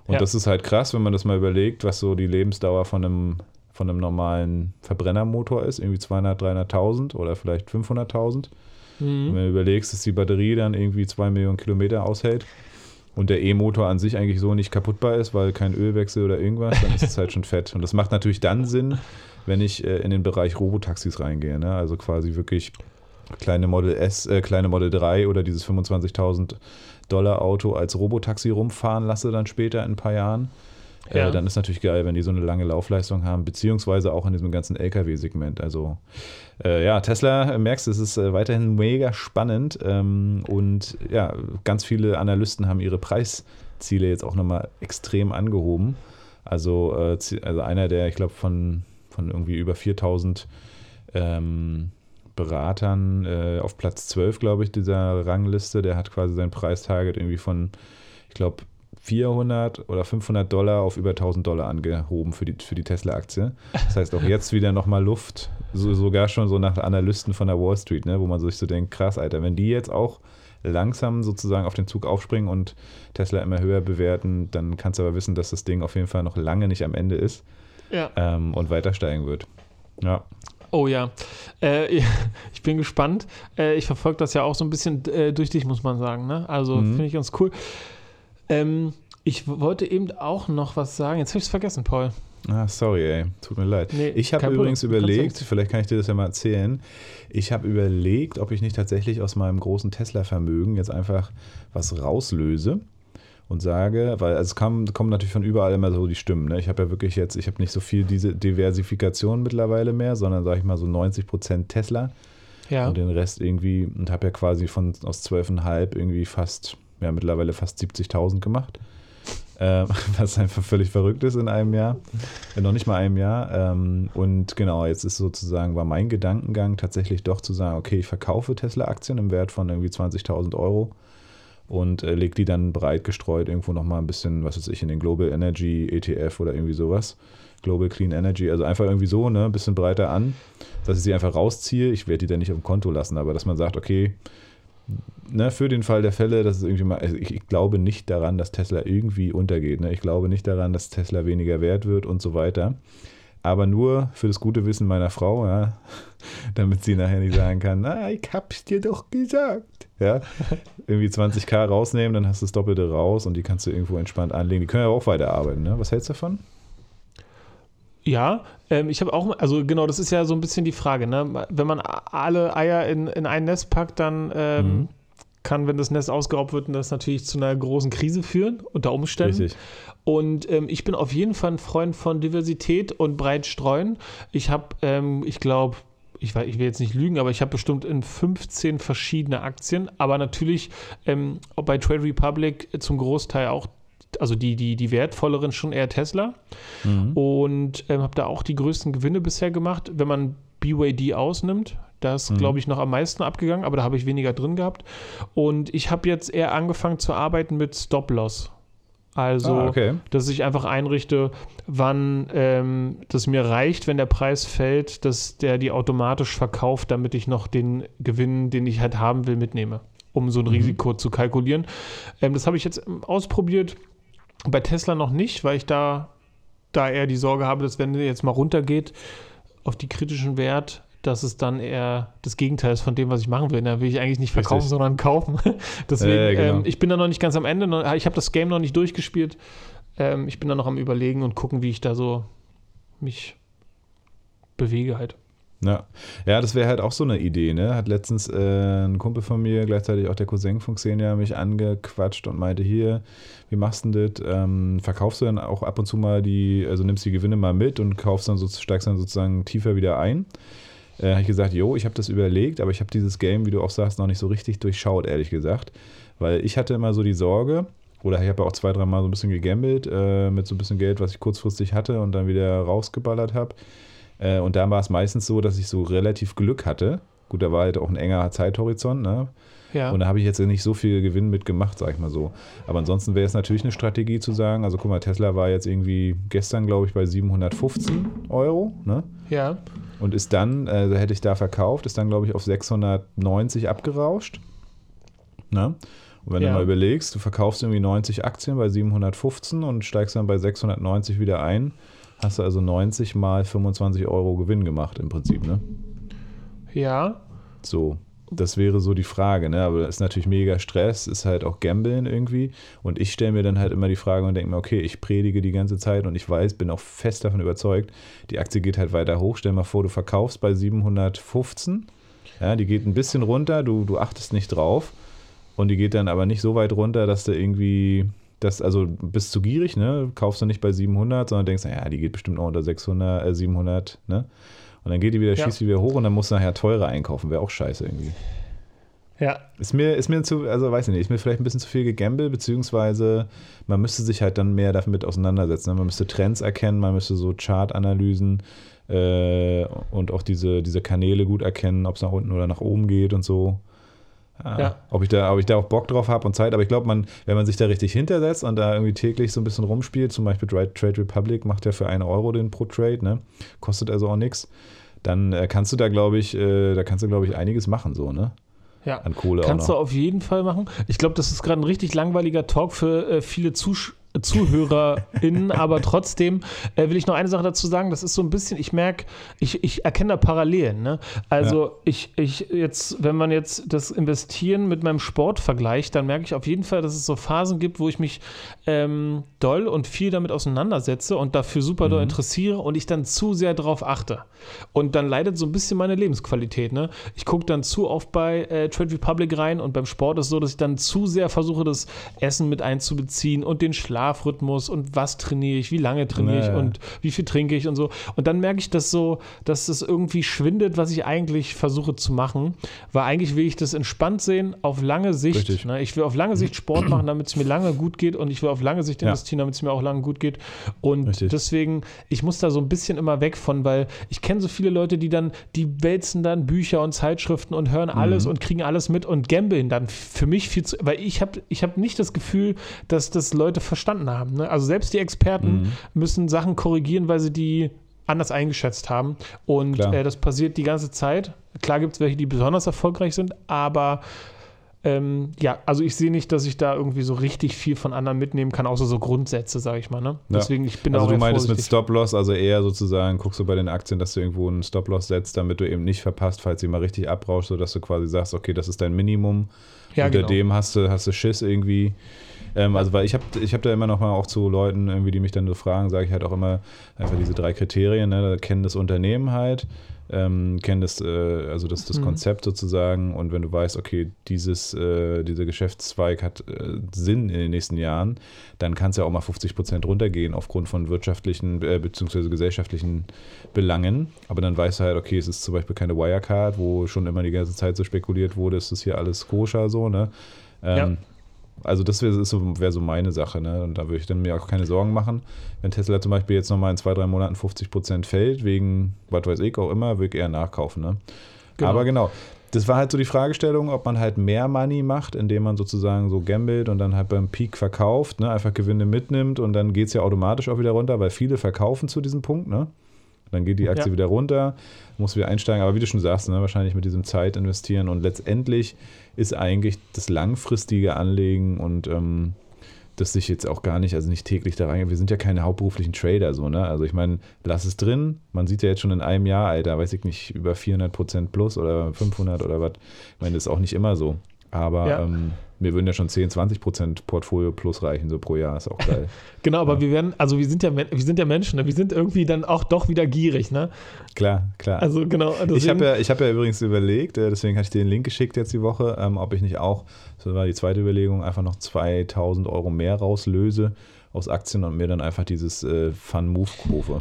Speaker 1: Und
Speaker 2: Ja.
Speaker 1: das ist halt krass, wenn man das mal überlegt, was so die Lebensdauer von einem, von einem normalen Verbrennermotor ist, irgendwie 200, 300.000 oder vielleicht 500.000.
Speaker 2: Mhm.
Speaker 1: Wenn du überlegst, dass die Batterie dann irgendwie zwei Millionen Kilometer aushält und der E-Motor an sich eigentlich so nicht kaputtbar ist, weil kein Ölwechsel oder irgendwas, dann ist es halt schon fett. Und das macht natürlich dann Sinn, wenn ich äh, in den Bereich Robotaxis reingehe. Ne? Also quasi wirklich kleine Model S, äh, kleine Model 3 oder dieses 25.000 Dollar Auto als Robotaxi rumfahren lasse dann später in ein paar Jahren.
Speaker 2: Ja.
Speaker 1: Äh, dann ist natürlich geil, wenn die so eine lange Laufleistung haben, beziehungsweise auch in diesem ganzen LKW-Segment. Also äh, ja, Tesla, äh, merkst du, es ist äh, weiterhin mega spannend ähm, und ja, ganz viele Analysten haben ihre Preisziele jetzt auch nochmal extrem angehoben. Also, äh, also einer, der, ich glaube, von, von irgendwie über 4000 ähm, Beratern äh, auf Platz 12, glaube ich, dieser Rangliste, der hat quasi sein Preistarget irgendwie von, ich glaube, 400 oder 500 Dollar auf über 1000 Dollar angehoben für die, für die Tesla-Aktie. Das heißt auch jetzt wieder nochmal Luft, so, sogar schon so nach Analysten von der Wall Street, ne, wo man sich so denkt, krass, Alter, wenn die jetzt auch langsam sozusagen auf den Zug aufspringen und Tesla immer höher bewerten, dann kannst du aber wissen, dass das Ding auf jeden Fall noch lange nicht am Ende ist
Speaker 2: Ja.
Speaker 1: ähm, und weiter steigen wird. Ja,
Speaker 2: Oh ja. Äh, ich bin gespannt. Äh, ich verfolge das ja auch so ein bisschen äh, durch dich, muss man sagen. Ne? Also
Speaker 1: Mhm.
Speaker 2: finde ich ganz cool. Ähm, ich wollte eben auch noch was sagen. Jetzt habe ich es vergessen, Paul.
Speaker 1: Ah, sorry, ey. Tut mir leid.
Speaker 2: Nee,
Speaker 1: ich habe
Speaker 2: Problem.
Speaker 1: übrigens
Speaker 2: kannst
Speaker 1: überlegt, vielleicht kann ich dir das ja mal erzählen. Ich habe überlegt, ob ich nicht tatsächlich aus meinem großen Tesla-Vermögen jetzt einfach was rauslöse und sage, weil also es kam, kommen natürlich von überall immer so die Stimmen. Ne? Ich habe ja wirklich jetzt, ich habe nicht so viel diese Diversifikation mittlerweile mehr, sondern sage ich mal so 90 Prozent Tesla
Speaker 2: Ja.
Speaker 1: und den Rest irgendwie und habe ja quasi von aus 12,5 irgendwie fast, ja mittlerweile fast 70.000 gemacht. äh, was einfach völlig verrückt ist in einem Jahr, äh, noch nicht mal einem Jahr. Ähm, und genau, jetzt ist sozusagen, war mein Gedankengang tatsächlich doch zu sagen, okay, ich verkaufe Tesla-Aktien im Wert von irgendwie 20.000 Euro und äh, lege die dann breit gestreut irgendwo nochmal ein bisschen, was weiß ich, in den Global Energy ETF oder irgendwie sowas. Global Clean Energy, also einfach irgendwie so, ne, ein bisschen breiter an, dass ich sie einfach rausziehe. Ich werde die dann nicht auf dem Konto lassen, aber dass man sagt, okay, ne, für den Fall der Fälle, dass es irgendwie mal, also ich, ich, glaube nicht daran, dass Tesla irgendwie untergeht. Ne? Ich glaube nicht daran, dass Tesla weniger wert wird und so weiter. Aber nur für das gute Wissen meiner Frau, ja, damit sie nachher nicht sagen kann, na, ich hab's dir doch gesagt. Ja, irgendwie 20k rausnehmen, dann hast du das Doppelte raus und die kannst du irgendwo entspannt anlegen. Die können ja auch weiterarbeiten, ne? Was hältst du davon?
Speaker 2: Ja, ähm, ich habe auch, also genau, das ist ja so ein bisschen die Frage, ne? Wenn man alle Eier in, in ein Nest packt, dann ähm, mhm. kann, wenn das Nest ausgeraubt wird, das natürlich zu einer großen Krise führen, unter Umständen. Richtig. Und ähm, ich bin auf jeden Fall ein Freund von Diversität und breit streuen. Ich habe, ähm, ich glaube, ich, ich, will jetzt nicht lügen, aber ich habe bestimmt in 15 verschiedene Aktien, aber natürlich ähm, bei Trade Republic zum Großteil auch also die, die, die wertvolleren schon eher Tesla. Mhm. Und ähm, habe da auch die größten Gewinne bisher gemacht, wenn man BYD ausnimmt. Da ist, mhm. glaube ich, noch am meisten abgegangen, aber da habe ich weniger drin gehabt. Und ich habe jetzt eher angefangen zu arbeiten mit Stop-Loss. Also, ah, okay. dass ich einfach einrichte, wann ähm, das mir reicht, wenn der Preis fällt, dass der die automatisch verkauft, damit ich noch den Gewinn, den ich halt haben will, mitnehme, um so ein mhm. Risiko zu kalkulieren. Ähm, das habe ich jetzt ausprobiert bei Tesla noch nicht, weil ich da, da eher die Sorge habe, dass wenn der jetzt mal runtergeht auf die kritischen Wert, dass es dann eher das Gegenteil ist von dem, was ich machen will. Da will ich eigentlich nicht verkaufen, Richtig. sondern kaufen. Deswegen, äh, genau. ähm, ich bin da noch nicht ganz am Ende. Ich habe das Game noch nicht durchgespielt. Ähm, ich bin da noch am Überlegen und gucken, wie ich da so mich bewege halt.
Speaker 1: Ja, ja das wäre halt auch so eine Idee, ne? Hat letztens äh, ein Kumpel von mir, gleichzeitig auch der Cousin von Xenia, mich angequatscht und meinte, hier, wie machst du denn das? Ähm, verkaufst du dann auch ab und zu mal die, also nimmst die Gewinne mal mit und kaufst dann so, steigst dann sozusagen tiefer wieder ein? Äh, habe ich gesagt, jo, ich habe das überlegt, aber ich habe dieses Game, wie du auch sagst, noch nicht so richtig durchschaut, ehrlich gesagt. Weil ich hatte immer so die Sorge, oder ich habe auch zwei, dreimal so ein bisschen gegambelt äh, mit so ein bisschen Geld, was ich kurzfristig hatte und dann wieder rausgeballert habe äh, und da war es meistens so, dass ich so relativ Glück hatte. Gut, da war halt auch ein enger Zeithorizont, ne? Ja. Und da habe ich jetzt nicht so viel Gewinn mitgemacht, sag ich mal so. Aber ansonsten wäre es natürlich eine Strategie zu sagen, also guck mal, Tesla war jetzt irgendwie gestern, glaube ich, bei 715 Euro, ne?
Speaker 2: Ja.
Speaker 1: Und ist dann, also hätte ich da verkauft, ist dann, glaube ich, auf 690 abgerauscht. Ne? Und wenn ja. du mal überlegst, du verkaufst irgendwie 90 Aktien bei 715 und steigst dann bei 690 wieder ein, hast du also 90 mal 25 Euro Gewinn gemacht im Prinzip, ne?
Speaker 2: Ja.
Speaker 1: So, das wäre so die Frage, ne? Aber das ist natürlich mega Stress, ist halt auch Gambeln irgendwie. Und ich stelle mir dann halt immer die Frage und denke mir, okay, ich predige die ganze Zeit und ich weiß, bin auch fest davon überzeugt, die Aktie geht halt weiter hoch. Stell mal vor, du verkaufst bei 715, ja, die geht ein bisschen runter, du, du achtest nicht drauf. Und die geht dann aber nicht so weit runter, dass du irgendwie das, also bist zu gierig, ne? Kaufst du nicht bei 700, sondern denkst, ja, die geht bestimmt auch unter 600, äh, 700, ne? Und dann geht die wieder, ja. schießt die wieder hoch und dann musst du nachher teurer einkaufen. Wäre auch scheiße irgendwie.
Speaker 2: Ja.
Speaker 1: Ist mir, ist mir zu, also weiß ich nicht, ist mir vielleicht ein bisschen zu viel gegambelt, beziehungsweise man müsste sich halt dann mehr damit auseinandersetzen. Ne? Man müsste Trends erkennen, man müsste so Chart-Analysen äh, und auch diese, diese Kanäle gut erkennen, ob es nach unten oder nach oben geht und so. Ja. Ob, ich da, ob ich da auch Bock drauf habe und Zeit. Aber ich glaube, man, wenn man sich da richtig hintersetzt und da irgendwie täglich so ein bisschen rumspielt, zum Beispiel Trade Republic macht ja für einen Euro den pro Trade, ne? Kostet also auch nichts, dann äh, kannst du da, glaube ich, äh, da kannst du, glaube ich, einiges machen, so, ne?
Speaker 2: Ja, an Kohle kannst du auf jeden Fall machen. Ich glaube, das ist gerade ein richtig langweiliger Talk für äh, viele Zuschauer ZuhörerInnen, aber trotzdem äh, will ich noch eine Sache dazu sagen. Das ist so ein bisschen, ich merke, ich, ich erkenne da Parallelen. Ne? Also ja. ich, ich jetzt, wenn man jetzt das Investieren mit meinem Sport vergleicht, dann merke ich auf jeden Fall, dass es so Phasen gibt, wo ich mich ähm, doll und viel damit auseinandersetze und dafür super mhm. doll interessiere und ich dann zu sehr darauf achte. Und dann leidet so ein bisschen meine Lebensqualität. Ne? Ich gucke dann zu oft bei äh, Trade Republic rein und beim Sport ist es so, dass ich dann zu sehr versuche, das Essen mit einzubeziehen und den Schlaf Schlafrhythmus und was trainiere ich, wie lange trainiere ich
Speaker 1: Naja.
Speaker 2: und wie viel trinke ich und so. Und dann merke ich das so, dass es irgendwie schwindet, was ich eigentlich versuche zu machen. Weil eigentlich will ich das entspannt sehen, auf lange Sicht. Ne? Ich will auf lange Sicht Sport machen, damit es mir lange gut geht und ich will auf lange Sicht
Speaker 1: Ja.
Speaker 2: investieren, damit es mir auch lange gut geht. Und
Speaker 1: Richtig.
Speaker 2: deswegen, ich muss da so ein bisschen immer weg von, weil ich kenne so viele Leute, die dann, die wälzen dann Bücher und Zeitschriften und hören alles
Speaker 1: Mhm.
Speaker 2: und kriegen alles mit und gambeln dann für mich viel zu, weil ich habe ich hab nicht das Gefühl, dass das Leute verstanden haben. Ne? Also selbst die Experten
Speaker 1: Mhm.
Speaker 2: müssen Sachen korrigieren, weil sie die anders eingeschätzt haben. Und äh, das passiert die ganze Zeit. Klar gibt es welche, die besonders erfolgreich sind, aber ähm, ja, also ich sehe nicht, dass ich da irgendwie so richtig viel von anderen mitnehmen kann, außer so Grundsätze, sage ich mal. Ne?
Speaker 1: Ja.
Speaker 2: Deswegen, ich bin
Speaker 1: Also
Speaker 2: auch
Speaker 1: du
Speaker 2: eher
Speaker 1: meintest mit
Speaker 2: vorsichtig.
Speaker 1: Stop-Loss, also eher sozusagen, guckst du bei den Aktien, dass du irgendwo einen Stop-Loss setzt, damit du eben nicht verpasst, falls sie mal richtig abrauscht, sodass du quasi sagst, okay, das ist dein Minimum.
Speaker 2: Ja,
Speaker 1: Unter
Speaker 2: genau.
Speaker 1: dem hast du, hast du Schiss irgendwie. Ähm, also weil ich habe ich hab da immer noch mal auch zu Leuten, irgendwie, die mich dann so fragen, sage ich halt auch immer einfach diese drei Kriterien, ne? kennen das Unternehmen halt, ähm, kennen das, äh, also das, das
Speaker 2: Mhm.
Speaker 1: Konzept sozusagen und wenn du weißt, okay, dieses, äh, dieser Geschäftszweig hat äh, Sinn in den nächsten Jahren, dann kann es ja auch mal 50 Prozent runtergehen aufgrund von wirtschaftlichen äh, bzw. gesellschaftlichen Belangen. Aber dann weißt du halt, okay, es ist zum Beispiel keine Wirecard, wo schon immer die ganze Zeit so spekuliert wurde, ist das hier alles koscher so, ne? Ähm,
Speaker 2: Ja.
Speaker 1: Also das wäre so, wär so meine Sache, ne? Und da würde ich dann mir auch keine Sorgen machen. Wenn Tesla zum Beispiel jetzt nochmal in zwei, drei Monaten 50 Prozent fällt, wegen, was weiß ich auch immer, würde ich eher nachkaufen, ne?
Speaker 2: Genau.
Speaker 1: Aber genau, das war halt so die Fragestellung, ob man halt mehr Money macht, indem man sozusagen so gambelt und dann halt beim Peak verkauft, ne? einfach Gewinne mitnimmt und dann geht es ja automatisch auch wieder runter, weil viele verkaufen zu diesem Punkt, ne? Dann geht die Aktie
Speaker 2: Ja.
Speaker 1: wieder runter, muss wieder einsteigen. Aber wie du schon sagst, ne, wahrscheinlich mit diesem Zeit investieren. Und letztendlich ist eigentlich das langfristige Anlegen und ähm, das sich jetzt auch gar nicht, also nicht täglich da rein. Wir sind ja keine hauptberuflichen Trader, so, ne? Also ich meine, lass es drin. Man sieht ja jetzt schon in einem Jahr, Alter, weiß ich nicht, über 400 Prozent plus oder 500 oder was. Ich meine, das ist auch nicht immer so. Aber
Speaker 2: Ja.
Speaker 1: ähm, mir würden ja schon 10, 20 Prozent Portfolio plus reichen, so pro Jahr. Ist auch geil.
Speaker 2: Genau, aber
Speaker 1: Ja.
Speaker 2: wir werden, also wir sind ja, wir sind ja Menschen, ne? wir sind irgendwie dann auch doch wieder gierig, ne?
Speaker 1: klar, klar.
Speaker 2: Also genau,
Speaker 1: Ich
Speaker 2: deswegen-
Speaker 1: habe ja, ich hab ja übrigens überlegt, äh, deswegen hatte ich dir den Link geschickt jetzt die Woche, ähm, ob ich nicht auch, das war die zweite Überlegung, einfach noch 2000 Euro mehr rauslöse aus Aktien und mir dann einfach dieses äh, Fun-Move kaufe.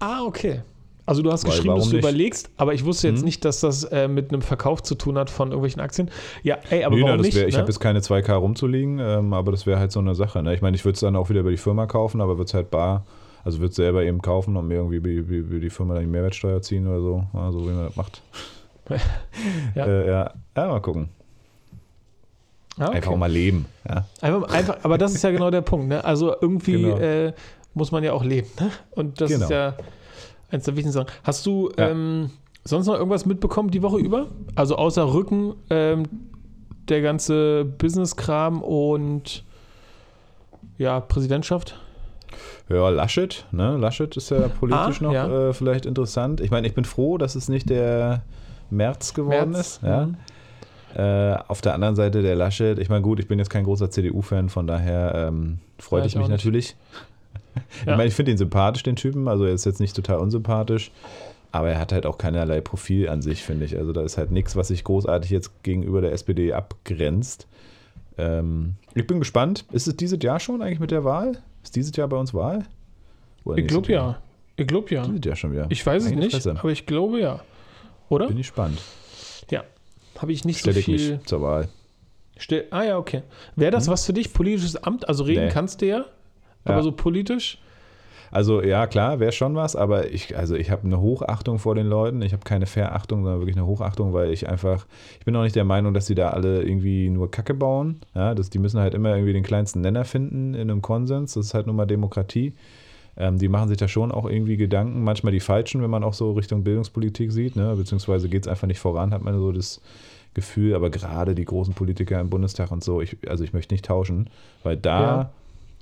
Speaker 2: Ah, okay. Also du hast
Speaker 1: Weil,
Speaker 2: geschrieben, dass du
Speaker 1: nicht?
Speaker 2: überlegst, aber ich wusste jetzt
Speaker 1: Hm?
Speaker 2: nicht, dass das äh, mit einem Verkauf zu tun hat von irgendwelchen Aktien. Ja, ey, aber
Speaker 1: Nee, na,
Speaker 2: warum
Speaker 1: das
Speaker 2: nicht?
Speaker 1: wär, ich
Speaker 2: ne?
Speaker 1: habe jetzt keine 2K rumzuliegen, ähm, aber das wäre halt so eine Sache. Ne? Ich meine, ich würde es dann auch wieder über die Firma kaufen, aber würde es halt bar, also würde es selber eben kaufen und mir irgendwie über, über, über die Firma dann die Mehrwertsteuer ziehen oder so, ja, so wie man das macht.
Speaker 2: Ja.
Speaker 1: Äh, ja. ja, mal gucken.
Speaker 2: Ah, okay.
Speaker 1: Einfach auch mal leben. Ja.
Speaker 2: Einfach, einfach, aber das ist ja genau der Punkt, ne? Also irgendwie
Speaker 1: Genau.
Speaker 2: äh, muss man ja auch leben, ne? Und das
Speaker 1: Genau.
Speaker 2: ist ja eins der wichtigsten Sachen. Hast du
Speaker 1: Ja.
Speaker 2: ähm, sonst noch irgendwas mitbekommen die Woche über? Also außer Rücken, ähm, der ganze Business-Kram und ja, Präsidentschaft?
Speaker 1: Ja, Laschet, ne? Laschet ist ja politisch
Speaker 2: Ah,
Speaker 1: noch
Speaker 2: ja.
Speaker 1: Äh, vielleicht interessant. Ich meine, ich bin froh, dass es nicht der März geworden
Speaker 2: März,
Speaker 1: ist. Ja?
Speaker 2: mhm.
Speaker 1: Äh, auf der anderen Seite der Laschet, ich meine, gut, ich bin jetzt kein großer CDU-Fan, von daher ähm, freut
Speaker 2: ich
Speaker 1: mich natürlich.
Speaker 2: Ja.
Speaker 1: Ich meine, ich finde ihn sympathisch, den Typen, also er ist jetzt nicht total unsympathisch, aber er hat halt auch keinerlei Profil an sich, finde ich. Also da ist halt nichts, was sich großartig jetzt gegenüber der SPD abgrenzt. Ähm, ich bin gespannt. Ist es dieses Jahr schon eigentlich mit der Wahl? Ist dieses Jahr bei uns Wahl? Oder
Speaker 2: Ich glaube ja. Ich glaube ja.
Speaker 1: Dieses Jahr schon wieder.
Speaker 2: Ich weiß es nicht,
Speaker 1: Fresse.
Speaker 2: aber ich glaube ja. Oder?
Speaker 1: Bin ich spannend.
Speaker 2: Habe ich nicht
Speaker 1: Stelle
Speaker 2: so
Speaker 1: ich
Speaker 2: viel.
Speaker 1: mich zur Wahl.
Speaker 2: Stell, ah ja, okay. Wäre das
Speaker 1: Hm?
Speaker 2: was für dich, politisches Amt? Also reden
Speaker 1: Nee.
Speaker 2: kannst du ja, aber
Speaker 1: Ja.
Speaker 2: so politisch?
Speaker 1: Also ja, klar, wäre schon was, aber ich, also ich habe eine Hochachtung vor den Leuten. Ich habe keine Verachtung, sondern wirklich eine Hochachtung, weil ich einfach, ich bin auch nicht der Meinung, dass die da alle irgendwie nur Kacke bauen. Ja, das, die müssen halt immer irgendwie den kleinsten Nenner finden in einem Konsens. Das ist halt nun mal Demokratie. Ähm, die machen sich da schon auch irgendwie Gedanken, manchmal die falschen, wenn man auch so Richtung Bildungspolitik sieht, ne? beziehungsweise geht es einfach nicht voran, hat man so das Gefühl, aber gerade die großen Politiker im Bundestag und so, ich, also ich möchte nicht tauschen, weil da
Speaker 2: Ja.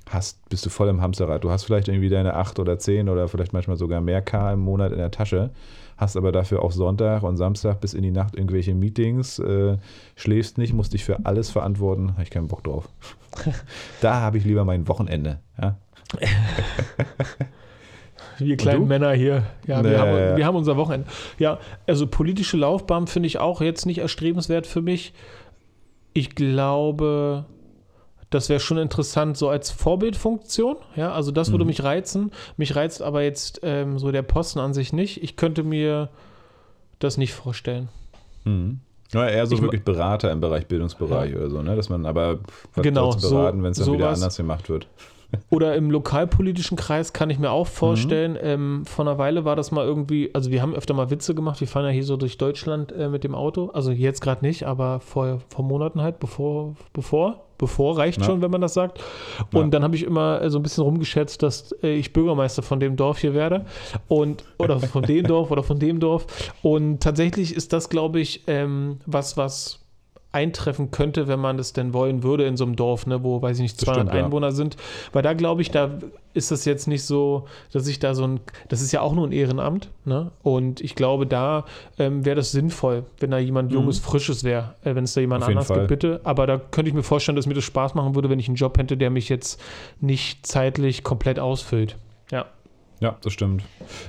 Speaker 1: Hast, bist du voll im Hamsterrad. Du hast vielleicht irgendwie deine 8 oder 10 oder vielleicht manchmal sogar mehr K im Monat in der Tasche, hast aber dafür auch Sonntag und Samstag bis in die Nacht irgendwelche Meetings, äh, schläfst nicht, musst dich für alles verantworten. Habe ich keinen Bock drauf. da habe ich lieber mein Wochenende. Ja?
Speaker 2: Wir kleinen? Männer hier. Ja, wir,
Speaker 1: Nee,
Speaker 2: haben,
Speaker 1: ja.
Speaker 2: wir haben unser Wochenende. Ja, also politische Laufbahn finde ich auch jetzt nicht erstrebenswert für mich. Ich glaube, Das wäre schon interessant, so als Vorbildfunktion. Ja, also das würde
Speaker 1: Mhm.
Speaker 2: mich reizen. Mich reizt aber jetzt ähm, so der Posten an sich nicht. Ich könnte mir das nicht vorstellen.
Speaker 1: Mhm. Ja, eher so
Speaker 2: Ich
Speaker 1: wirklich Berater im Bereich Bildungsbereich oder so, ne? Dass man aber was
Speaker 2: Genau,
Speaker 1: zu
Speaker 2: so-
Speaker 1: beraten, wenn es dann wieder
Speaker 2: sowas.
Speaker 1: anders gemacht wird.
Speaker 2: Oder im lokalpolitischen Kreis kann ich mir auch
Speaker 1: Mhm.
Speaker 2: vorstellen, ähm, vor einer Weile war das mal irgendwie, also wir haben öfter mal Witze gemacht, wir fahren ja hier so durch Deutschland äh, mit dem Auto, also jetzt gerade nicht, aber vor, vor Monaten halt, bevor, bevor, bevor reicht
Speaker 1: Ja.
Speaker 2: schon, wenn man das sagt. Und
Speaker 1: Ja.
Speaker 2: dann habe ich immer äh, so ein bisschen rumgeschätzt, dass äh, ich Bürgermeister von dem Dorf hier werde und oder von dem Dorf oder von dem Dorf. Und tatsächlich ist das, glaube ich, ähm, was, was eintreffen könnte, wenn man das denn wollen würde in so einem Dorf, ne, wo, weiß ich nicht,
Speaker 1: Das
Speaker 2: 200
Speaker 1: stimmt, ja.
Speaker 2: Einwohner sind. Weil da glaube ich, da ist das jetzt nicht so, dass ich da so ein, das ist ja auch nur ein Ehrenamt, ne? Und ich glaube, da ähm, wäre das sinnvoll, wenn da jemand Junges, Frisches wäre, äh, wenn es da jemand
Speaker 1: Mhm. Auf
Speaker 2: anders gibt, bitte. Aber da könnte ich mir vorstellen, dass mir das Spaß machen würde, wenn ich einen Job hätte, der mich jetzt nicht zeitlich komplett ausfüllt. Ja.
Speaker 1: Ja, das stimmt.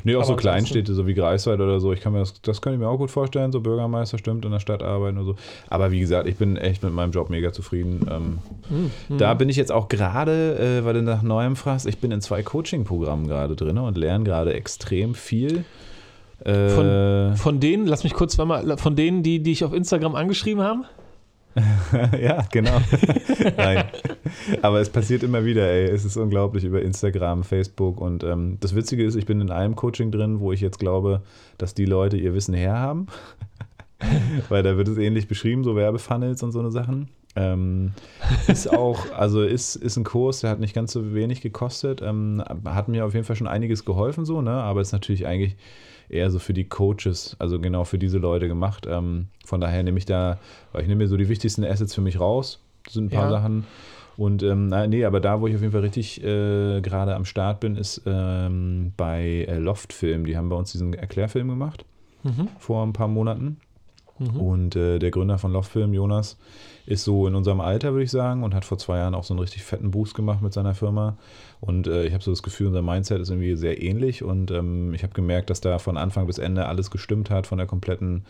Speaker 1: Nee, auch
Speaker 2: Aber
Speaker 1: so Kleinstädte, so wie Greifswald oder so, ich kann mir das, das kann ich mir auch gut vorstellen, so Bürgermeister stimmt, in der Stadt arbeiten oder so. Aber wie gesagt, ich bin echt mit meinem Job mega zufrieden. Ähm,
Speaker 2: Mhm.
Speaker 1: Da bin ich jetzt auch gerade, äh, weil du nach Neuem fragst, ich bin in zwei Coaching-Programmen gerade drin und lerne gerade extrem viel. Äh,
Speaker 2: Von denen, lass mich kurz zweimal, von denen, die, die ich auf Instagram angeschrieben haben?
Speaker 1: ja, genau. Nein. Aber es passiert immer wieder, ey. Es ist unglaublich über Instagram, Facebook und ähm, das Witzige ist, ich bin in einem Coaching drin, wo ich jetzt glaube, dass die Leute ihr Wissen herhaben. Weil da wird es ähnlich beschrieben, so Werbefunnels und so eine Sachen. Ähm, ist auch, also ist, ist ein Kurs, der hat nicht ganz so wenig gekostet, ähm, hat mir auf jeden Fall schon einiges geholfen, so, ne? Aber ist natürlich eigentlich eher so für die Coaches, also genau für diese Leute gemacht. Ähm, von daher nehme ich da, weil ich nehme mir so die wichtigsten Assets für mich raus. Das sind ein paar
Speaker 2: Ja.
Speaker 1: Sachen. Und ähm, nee, aber da, wo ich auf jeden Fall richtig äh, gerade am Start bin, ist ähm, bei äh, Loftfilm. Die haben bei uns diesen Erklärfilm gemacht
Speaker 2: Mhm.
Speaker 1: vor ein paar Monaten.
Speaker 2: Mhm.
Speaker 1: Und äh, der Gründer von Loftfilm, Jonas, ist so in unserem Alter, würde ich sagen, und hat vor zwei Jahren auch so einen richtig fetten Boost gemacht mit seiner Firma. Und äh, ich habe so das Gefühl, unser Mindset ist irgendwie sehr ähnlich. Und ähm, ich habe gemerkt, dass da von Anfang bis Ende alles gestimmt hat, von der kompletten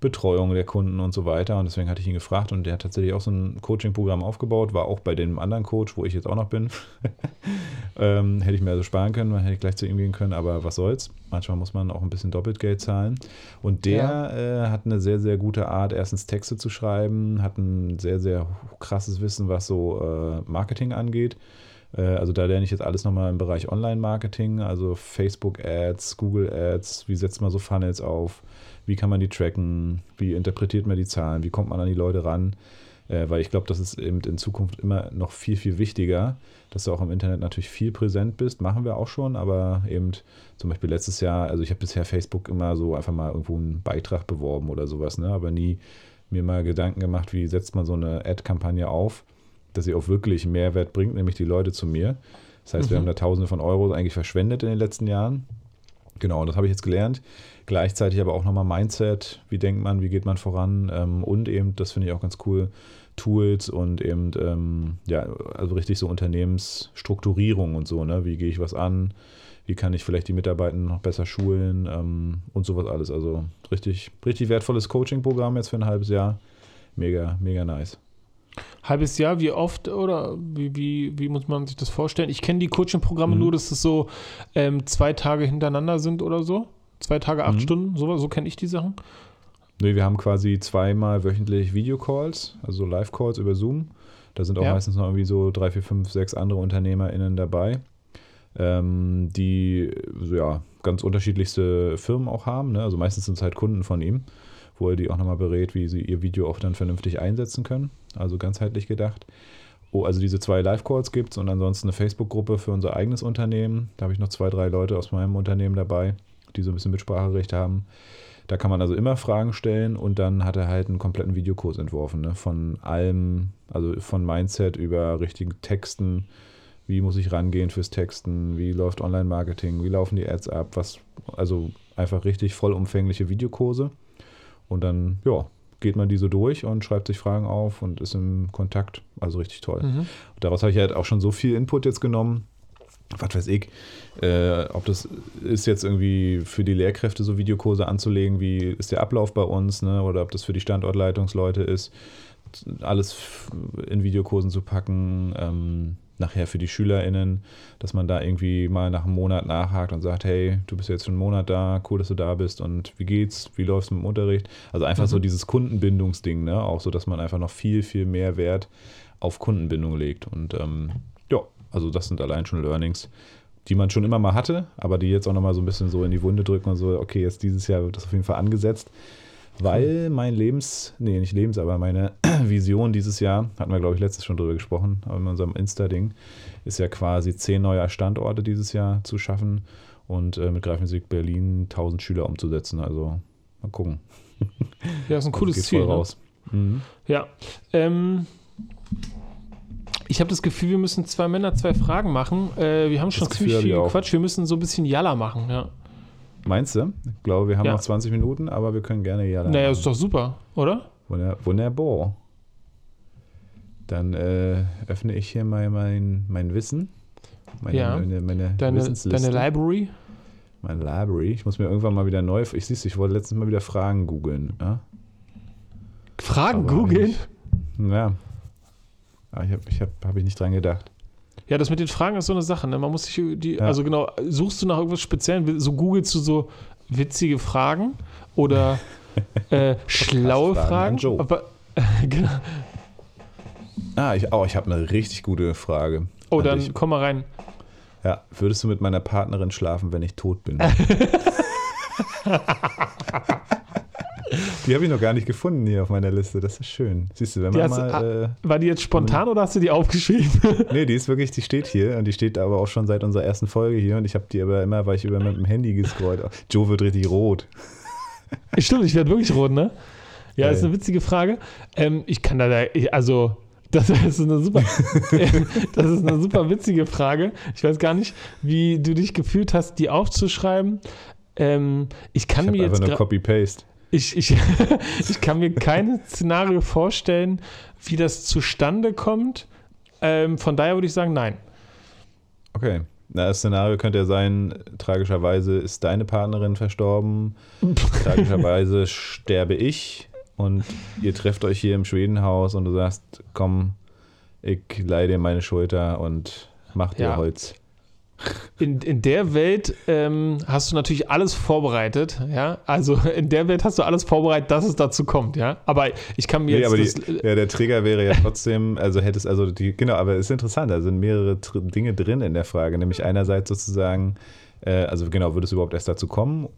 Speaker 1: Betreuung der Kunden und so weiter. Und deswegen hatte ich ihn gefragt und der hat tatsächlich auch so ein Coaching-Programm aufgebaut, war auch bei dem anderen Coach, wo ich jetzt auch noch bin. ähm, hätte ich mir also sparen können, dann hätte ich gleich zu ihm gehen können, aber was soll's. Manchmal muss man auch ein bisschen doppelt Geld zahlen. Und der äh, hat eine sehr, sehr gute Art, erstens Texte zu schreiben, hat sehr, sehr krasses Wissen, was so äh, Marketing angeht. Äh, also da lerne ich jetzt alles nochmal im Bereich Online-Marketing, also Facebook-Ads, Google-Ads, wie setzt man so Funnels auf, wie kann man die tracken, wie interpretiert man die Zahlen, wie kommt man an die Leute ran. Äh, weil ich glaube, das ist eben in Zukunft immer noch viel, viel wichtiger, dass du auch im Internet natürlich viel präsent bist. Machen wir auch schon, aber eben zum Beispiel letztes Jahr, also ich habe bisher Facebook immer so einfach mal irgendwo einen Beitrag beworben oder sowas, ne? aber nie mir mal Gedanken gemacht, wie setzt man so eine Ad-Kampagne auf, dass sie auch wirklich Mehrwert bringt, nämlich die Leute zu mir. Das heißt, wir
Speaker 2: Mhm.
Speaker 1: haben da Tausende von Euro eigentlich verschwendet in den letzten Jahren. Genau, das habe ich jetzt gelernt. Gleichzeitig aber auch nochmal Mindset, wie denkt man, wie geht man voran ähm, und eben, das finde ich auch ganz cool, Tools und eben, ähm, ja, also richtig so Unternehmensstrukturierung und so, ne? Wie gehe ich was an? Wie kann ich vielleicht die Mitarbeiter noch besser schulen ähm, und sowas alles. Also richtig, richtig wertvolles Coaching-Programm jetzt für ein halbes Jahr. Mega, mega nice.
Speaker 2: Halbes Jahr, wie oft oder wie, wie, wie muss man sich das vorstellen? Ich kenne die Coaching-Programme
Speaker 1: Mhm.
Speaker 2: nur, dass es so ähm, zwei Tage hintereinander sind oder so. Zwei Tage, acht
Speaker 1: Mhm.
Speaker 2: Stunden, so, so kenne ich die Sachen.
Speaker 1: Nee, wir haben quasi zweimal wöchentlich Videocalls, also Live-Calls über Zoom. Da sind auch
Speaker 2: Ja.
Speaker 1: meistens noch irgendwie so drei, vier, fünf, sechs andere UnternehmerInnen dabei, ähm, die so, ja, ganz unterschiedlichste Firmen auch haben. Ne? Also meistens sind es halt Kunden von ihm, wo er die auch nochmal berät, wie sie ihr Video auch dann vernünftig einsetzen können. Also ganzheitlich gedacht. Oh, also diese zwei Live-Calls gibt es und ansonsten eine Facebook-Gruppe für unser eigenes Unternehmen. Da habe ich noch zwei, drei Leute aus meinem Unternehmen dabei, die so ein bisschen Mitspracherecht haben. Da kann man also immer Fragen stellen und dann hat er halt einen kompletten Videokurs entworfen, ne? von allem, also von Mindset über richtigen Texten, wie muss ich rangehen fürs Texten, wie läuft Online-Marketing, wie laufen die Ads ab, was, also einfach richtig vollumfängliche Videokurse. Und dann, ja, geht man die so durch und schreibt sich Fragen auf und ist im Kontakt. Also richtig toll.
Speaker 2: Mhm.
Speaker 1: Und daraus habe ich halt auch schon so viel Input jetzt genommen. Was weiß ich, äh, ob das ist jetzt irgendwie für die Lehrkräfte so Videokurse anzulegen, wie ist der Ablauf bei uns, ne? oder ob das für die Standortleitungsleute ist. alles in Videokursen zu packen. Ähm, nachher für die SchülerInnen, dass man da irgendwie mal nach einem Monat nachhakt und sagt, hey, du bist jetzt schon einen Monat da, cool, dass du da bist und wie geht's, wie läuft's mit dem Unterricht? Also einfach mhm. so dieses Kundenbindungsding, ne? Auch so, dass man einfach noch viel, viel mehr Wert auf Kundenbindung legt. Und ähm, ja, also das sind allein schon Learnings, die man schon immer mal hatte, aber die jetzt auch nochmal so ein bisschen so in die Wunde drücken und so, okay, jetzt dieses Jahr wird das auf jeden Fall angesetzt. Weil mein Lebens, nee, nicht Lebens, aber meine Vision dieses Jahr, hatten wir, glaube ich, letztes schon drüber gesprochen, aber in unserem Insta-Ding, ist ja quasi zehn neue Standorte dieses Jahr zu schaffen und äh, mit Greifensweg Berlin 1000 Schüler umzusetzen. Also mal gucken.
Speaker 2: Ja, ist ein also cooles Ziel. Ne? Mhm. Ja. Ähm, ich habe das Gefühl, wir müssen zwei Männer, zwei Fragen machen. Äh, wir haben schon das ziemlich viel Quatsch. Wir müssen so ein bisschen Jalla machen, ja.
Speaker 1: Meinst du? Ich glaube, wir haben ja. noch 20 Minuten, aber wir können gerne
Speaker 2: ja. Naja, ist doch super, oder?
Speaker 1: Wunderbar. Dann äh, öffne ich hier mal mein, mein Wissen.
Speaker 2: Meine, ja. meine, meine deine, deine Library.
Speaker 1: Meine Library. Ich muss mir irgendwann mal wieder neu. Ich siehst, ich wollte letztens mal wieder Fragen googeln. Ja?
Speaker 2: Fragen googeln?
Speaker 1: Ja. Aber ich habe ich hab, hab ich nicht dran gedacht.
Speaker 2: Ja, das mit den Fragen ist so eine Sache. Ne? Man muss sich die, ja. also genau, suchst du nach irgendwas Speziellen, so googelst du so witzige Fragen oder äh, schlaue Fragen. Fragen aber, äh, genau.
Speaker 1: Ah, ich, oh, ich habe eine richtig gute Frage.
Speaker 2: Oh, dann dich. komm mal rein.
Speaker 1: Ja, würdest du mit meiner Partnerin schlafen, wenn ich tot bin? Die habe ich noch gar nicht gefunden hier auf meiner Liste. Das ist schön. Siehst du, wenn man
Speaker 2: hast, mal. Äh, war die jetzt spontan oder hast du die aufgeschrieben?
Speaker 1: nee, die ist wirklich, die steht hier und die steht aber auch schon seit unserer ersten Folge hier und ich habe die aber immer, weil ich über mit dem Handy gescrollt. Joe wird richtig rot.
Speaker 2: Stimmt, ich werde wirklich rot, ne? Ja, äh. ist eine witzige Frage. Ähm, ich kann da, also. Das ist, eine super, das ist eine super witzige Frage. Ich weiß gar nicht, wie du dich gefühlt hast, die aufzuschreiben. Ähm, ich kann ich mir jetzt.
Speaker 1: Einfach nur Copy-Paste.
Speaker 2: Ich, ich, ich kann mir kein Szenario vorstellen, wie das zustande kommt. Ähm, von daher würde ich sagen, nein.
Speaker 1: Okay. Na, das Szenario könnte ja sein, tragischerweise ist deine Partnerin verstorben, tragischerweise sterbe ich und ihr trefft euch hier im Schwedenhaus und du sagst, komm, ich leih dir meine Schulter und mach dir ja. Holz
Speaker 2: in, in der Welt ähm, hast du natürlich alles vorbereitet, ja. Also in der Welt hast du alles vorbereitet, dass es dazu kommt, ja. Aber ich kann mir nee,
Speaker 1: jetzt. Aber die, ja, der Trigger wäre ja trotzdem, also hättest also die, genau, aber es ist interessant, da sind mehrere Dinge drin in der Frage. Nämlich einerseits sozusagen, äh, also genau, würde es überhaupt erst dazu kommen?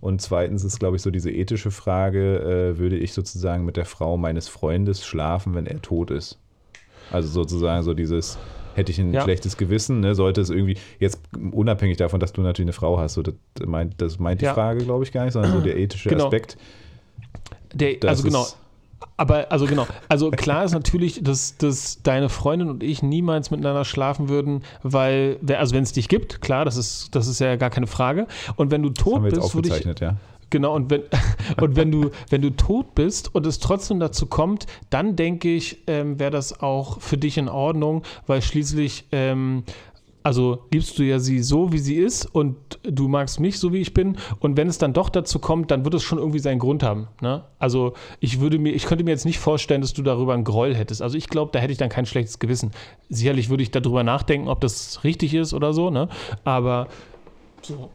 Speaker 1: Und zweitens ist, glaube ich, so diese ethische Frage, äh, würde ich sozusagen mit der Frau meines Freundes schlafen, wenn er tot ist? Also sozusagen so dieses hätte ich ein ja. schlechtes Gewissen, ne? sollte es irgendwie, jetzt unabhängig davon, dass du natürlich eine Frau hast, so, das, meint, das meint die ja. Frage, glaube ich, gar nicht, sondern so der ethische genau. Aspekt.
Speaker 2: Der, also genau. Aber also genau, also klar ist natürlich, dass, dass deine Freundin und ich niemals miteinander schlafen würden, weil, also wenn es dich gibt, klar, das ist, das ist ja gar keine Frage. Und wenn du tot bist, würde ich,
Speaker 1: ja.
Speaker 2: Genau, und wenn, und wenn du, wenn du tot bist und es trotzdem dazu kommt, dann denke ich, ähm, wäre das auch für dich in Ordnung, weil schließlich, ähm, also liebst du ja sie so, wie sie ist und du magst mich so, wie ich bin. Und wenn es dann doch dazu kommt, dann wird es schon irgendwie seinen Grund haben. Ne? Also ich würde mir, ich könnte mir jetzt nicht vorstellen, dass du darüber einen Groll hättest. Also ich glaube, da hätte ich dann kein schlechtes Gewissen. Sicherlich würde ich darüber nachdenken, ob das richtig ist oder so, ne? Aber so,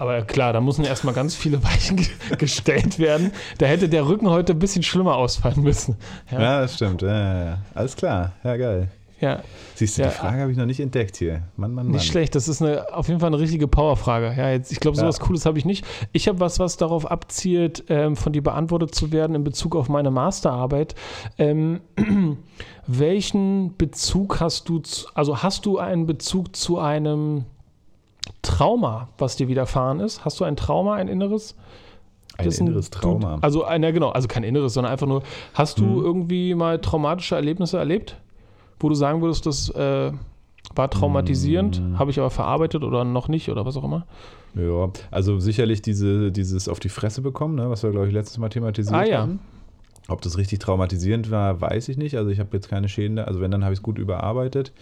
Speaker 2: aber klar, da müssen erstmal ganz viele Weichen gestellt werden. Da hätte der Rücken heute ein bisschen schlimmer ausfallen müssen.
Speaker 1: Ja, ja das stimmt. Ja, ja, Alles klar. Ja, geil.
Speaker 2: Ja.
Speaker 1: Siehst du, die Frage habe ich noch nicht entdeckt hier. Mann, Mann, Mann.
Speaker 2: Nicht schlecht, das ist eine, auf jeden Fall eine richtige Powerfrage. Ja, jetzt, ich glaube, sowas ja. Cooles habe ich nicht. Ich habe was, was darauf abzielt, ähm, von dir beantwortet zu werden in Bezug auf meine Masterarbeit. Ähm, welchen Bezug hast du, zu, also hast du einen Bezug zu einem Trauma, was dir widerfahren ist? Hast du ein Trauma, ein inneres?
Speaker 1: Ein inneres Trauma.
Speaker 2: Du, also, ja, genau, also kein inneres, sondern einfach nur, hast du hm. irgendwie mal traumatische Erlebnisse erlebt, wo du sagen würdest, das äh, war traumatisierend, hm. habe ich aber verarbeitet oder noch nicht oder was auch immer?
Speaker 1: Ja, also sicherlich diese, dieses auf die Fresse bekommen, ne, was wir, glaube ich, letztes Mal thematisiert ah, ja. haben. Ob das richtig traumatisierend war, weiß ich nicht. Also ich habe jetzt keine Schäden, also wenn, dann habe ich es gut überarbeitet.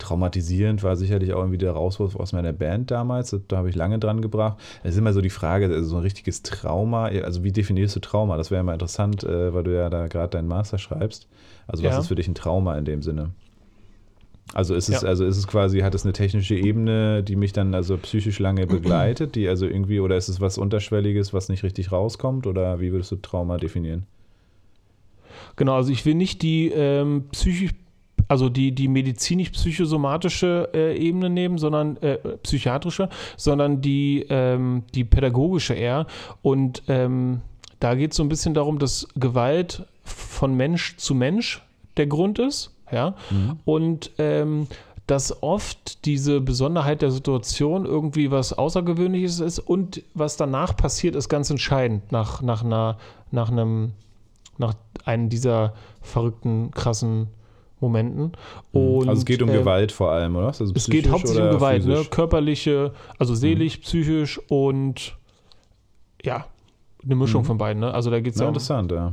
Speaker 1: Traumatisierend war sicherlich auch irgendwie der Rauswurf aus meiner Band damals. Da habe ich lange dran gebracht. Es ist immer so die Frage, also so ein richtiges Trauma, also wie definierst du Trauma? Das wäre mal interessant, äh, weil du ja da gerade deinen Master schreibst. Also was
Speaker 2: Ja.
Speaker 1: ist für dich ein Trauma in dem Sinne? Also ist es,
Speaker 2: Ja.
Speaker 1: also ist es quasi, hat es eine technische Ebene, die mich dann also psychisch lange begleitet, die also irgendwie, oder ist es was Unterschwelliges, was nicht richtig rauskommt? Oder wie würdest du Trauma definieren?
Speaker 2: Genau, also ich will nicht die ähm, psychisch, also die, die medizinisch-psychosomatische äh, Ebene nehmen, sondern äh, psychiatrische, sondern die, ähm, die pädagogische eher. Und ähm, da geht es so ein bisschen darum, dass Gewalt von Mensch zu Mensch der Grund ist, ja. Und ähm, dass oft diese Besonderheit der Situation irgendwie was Außergewöhnliches ist und was danach passiert, ist ganz entscheidend nach, nach, einer, nach einem nach einem dieser verrückten, krassen Momenten. Und,
Speaker 1: also es geht um
Speaker 2: ähm,
Speaker 1: Gewalt vor allem, oder? Also
Speaker 2: Es geht hauptsächlich um Gewalt, ne?
Speaker 1: Mhm.
Speaker 2: körperliche, also seelisch, psychisch und ja, eine Mischung
Speaker 1: Mhm.
Speaker 2: von beiden. Ne? Also da geht es
Speaker 1: Ja,
Speaker 2: ja um,
Speaker 1: interessant, ja.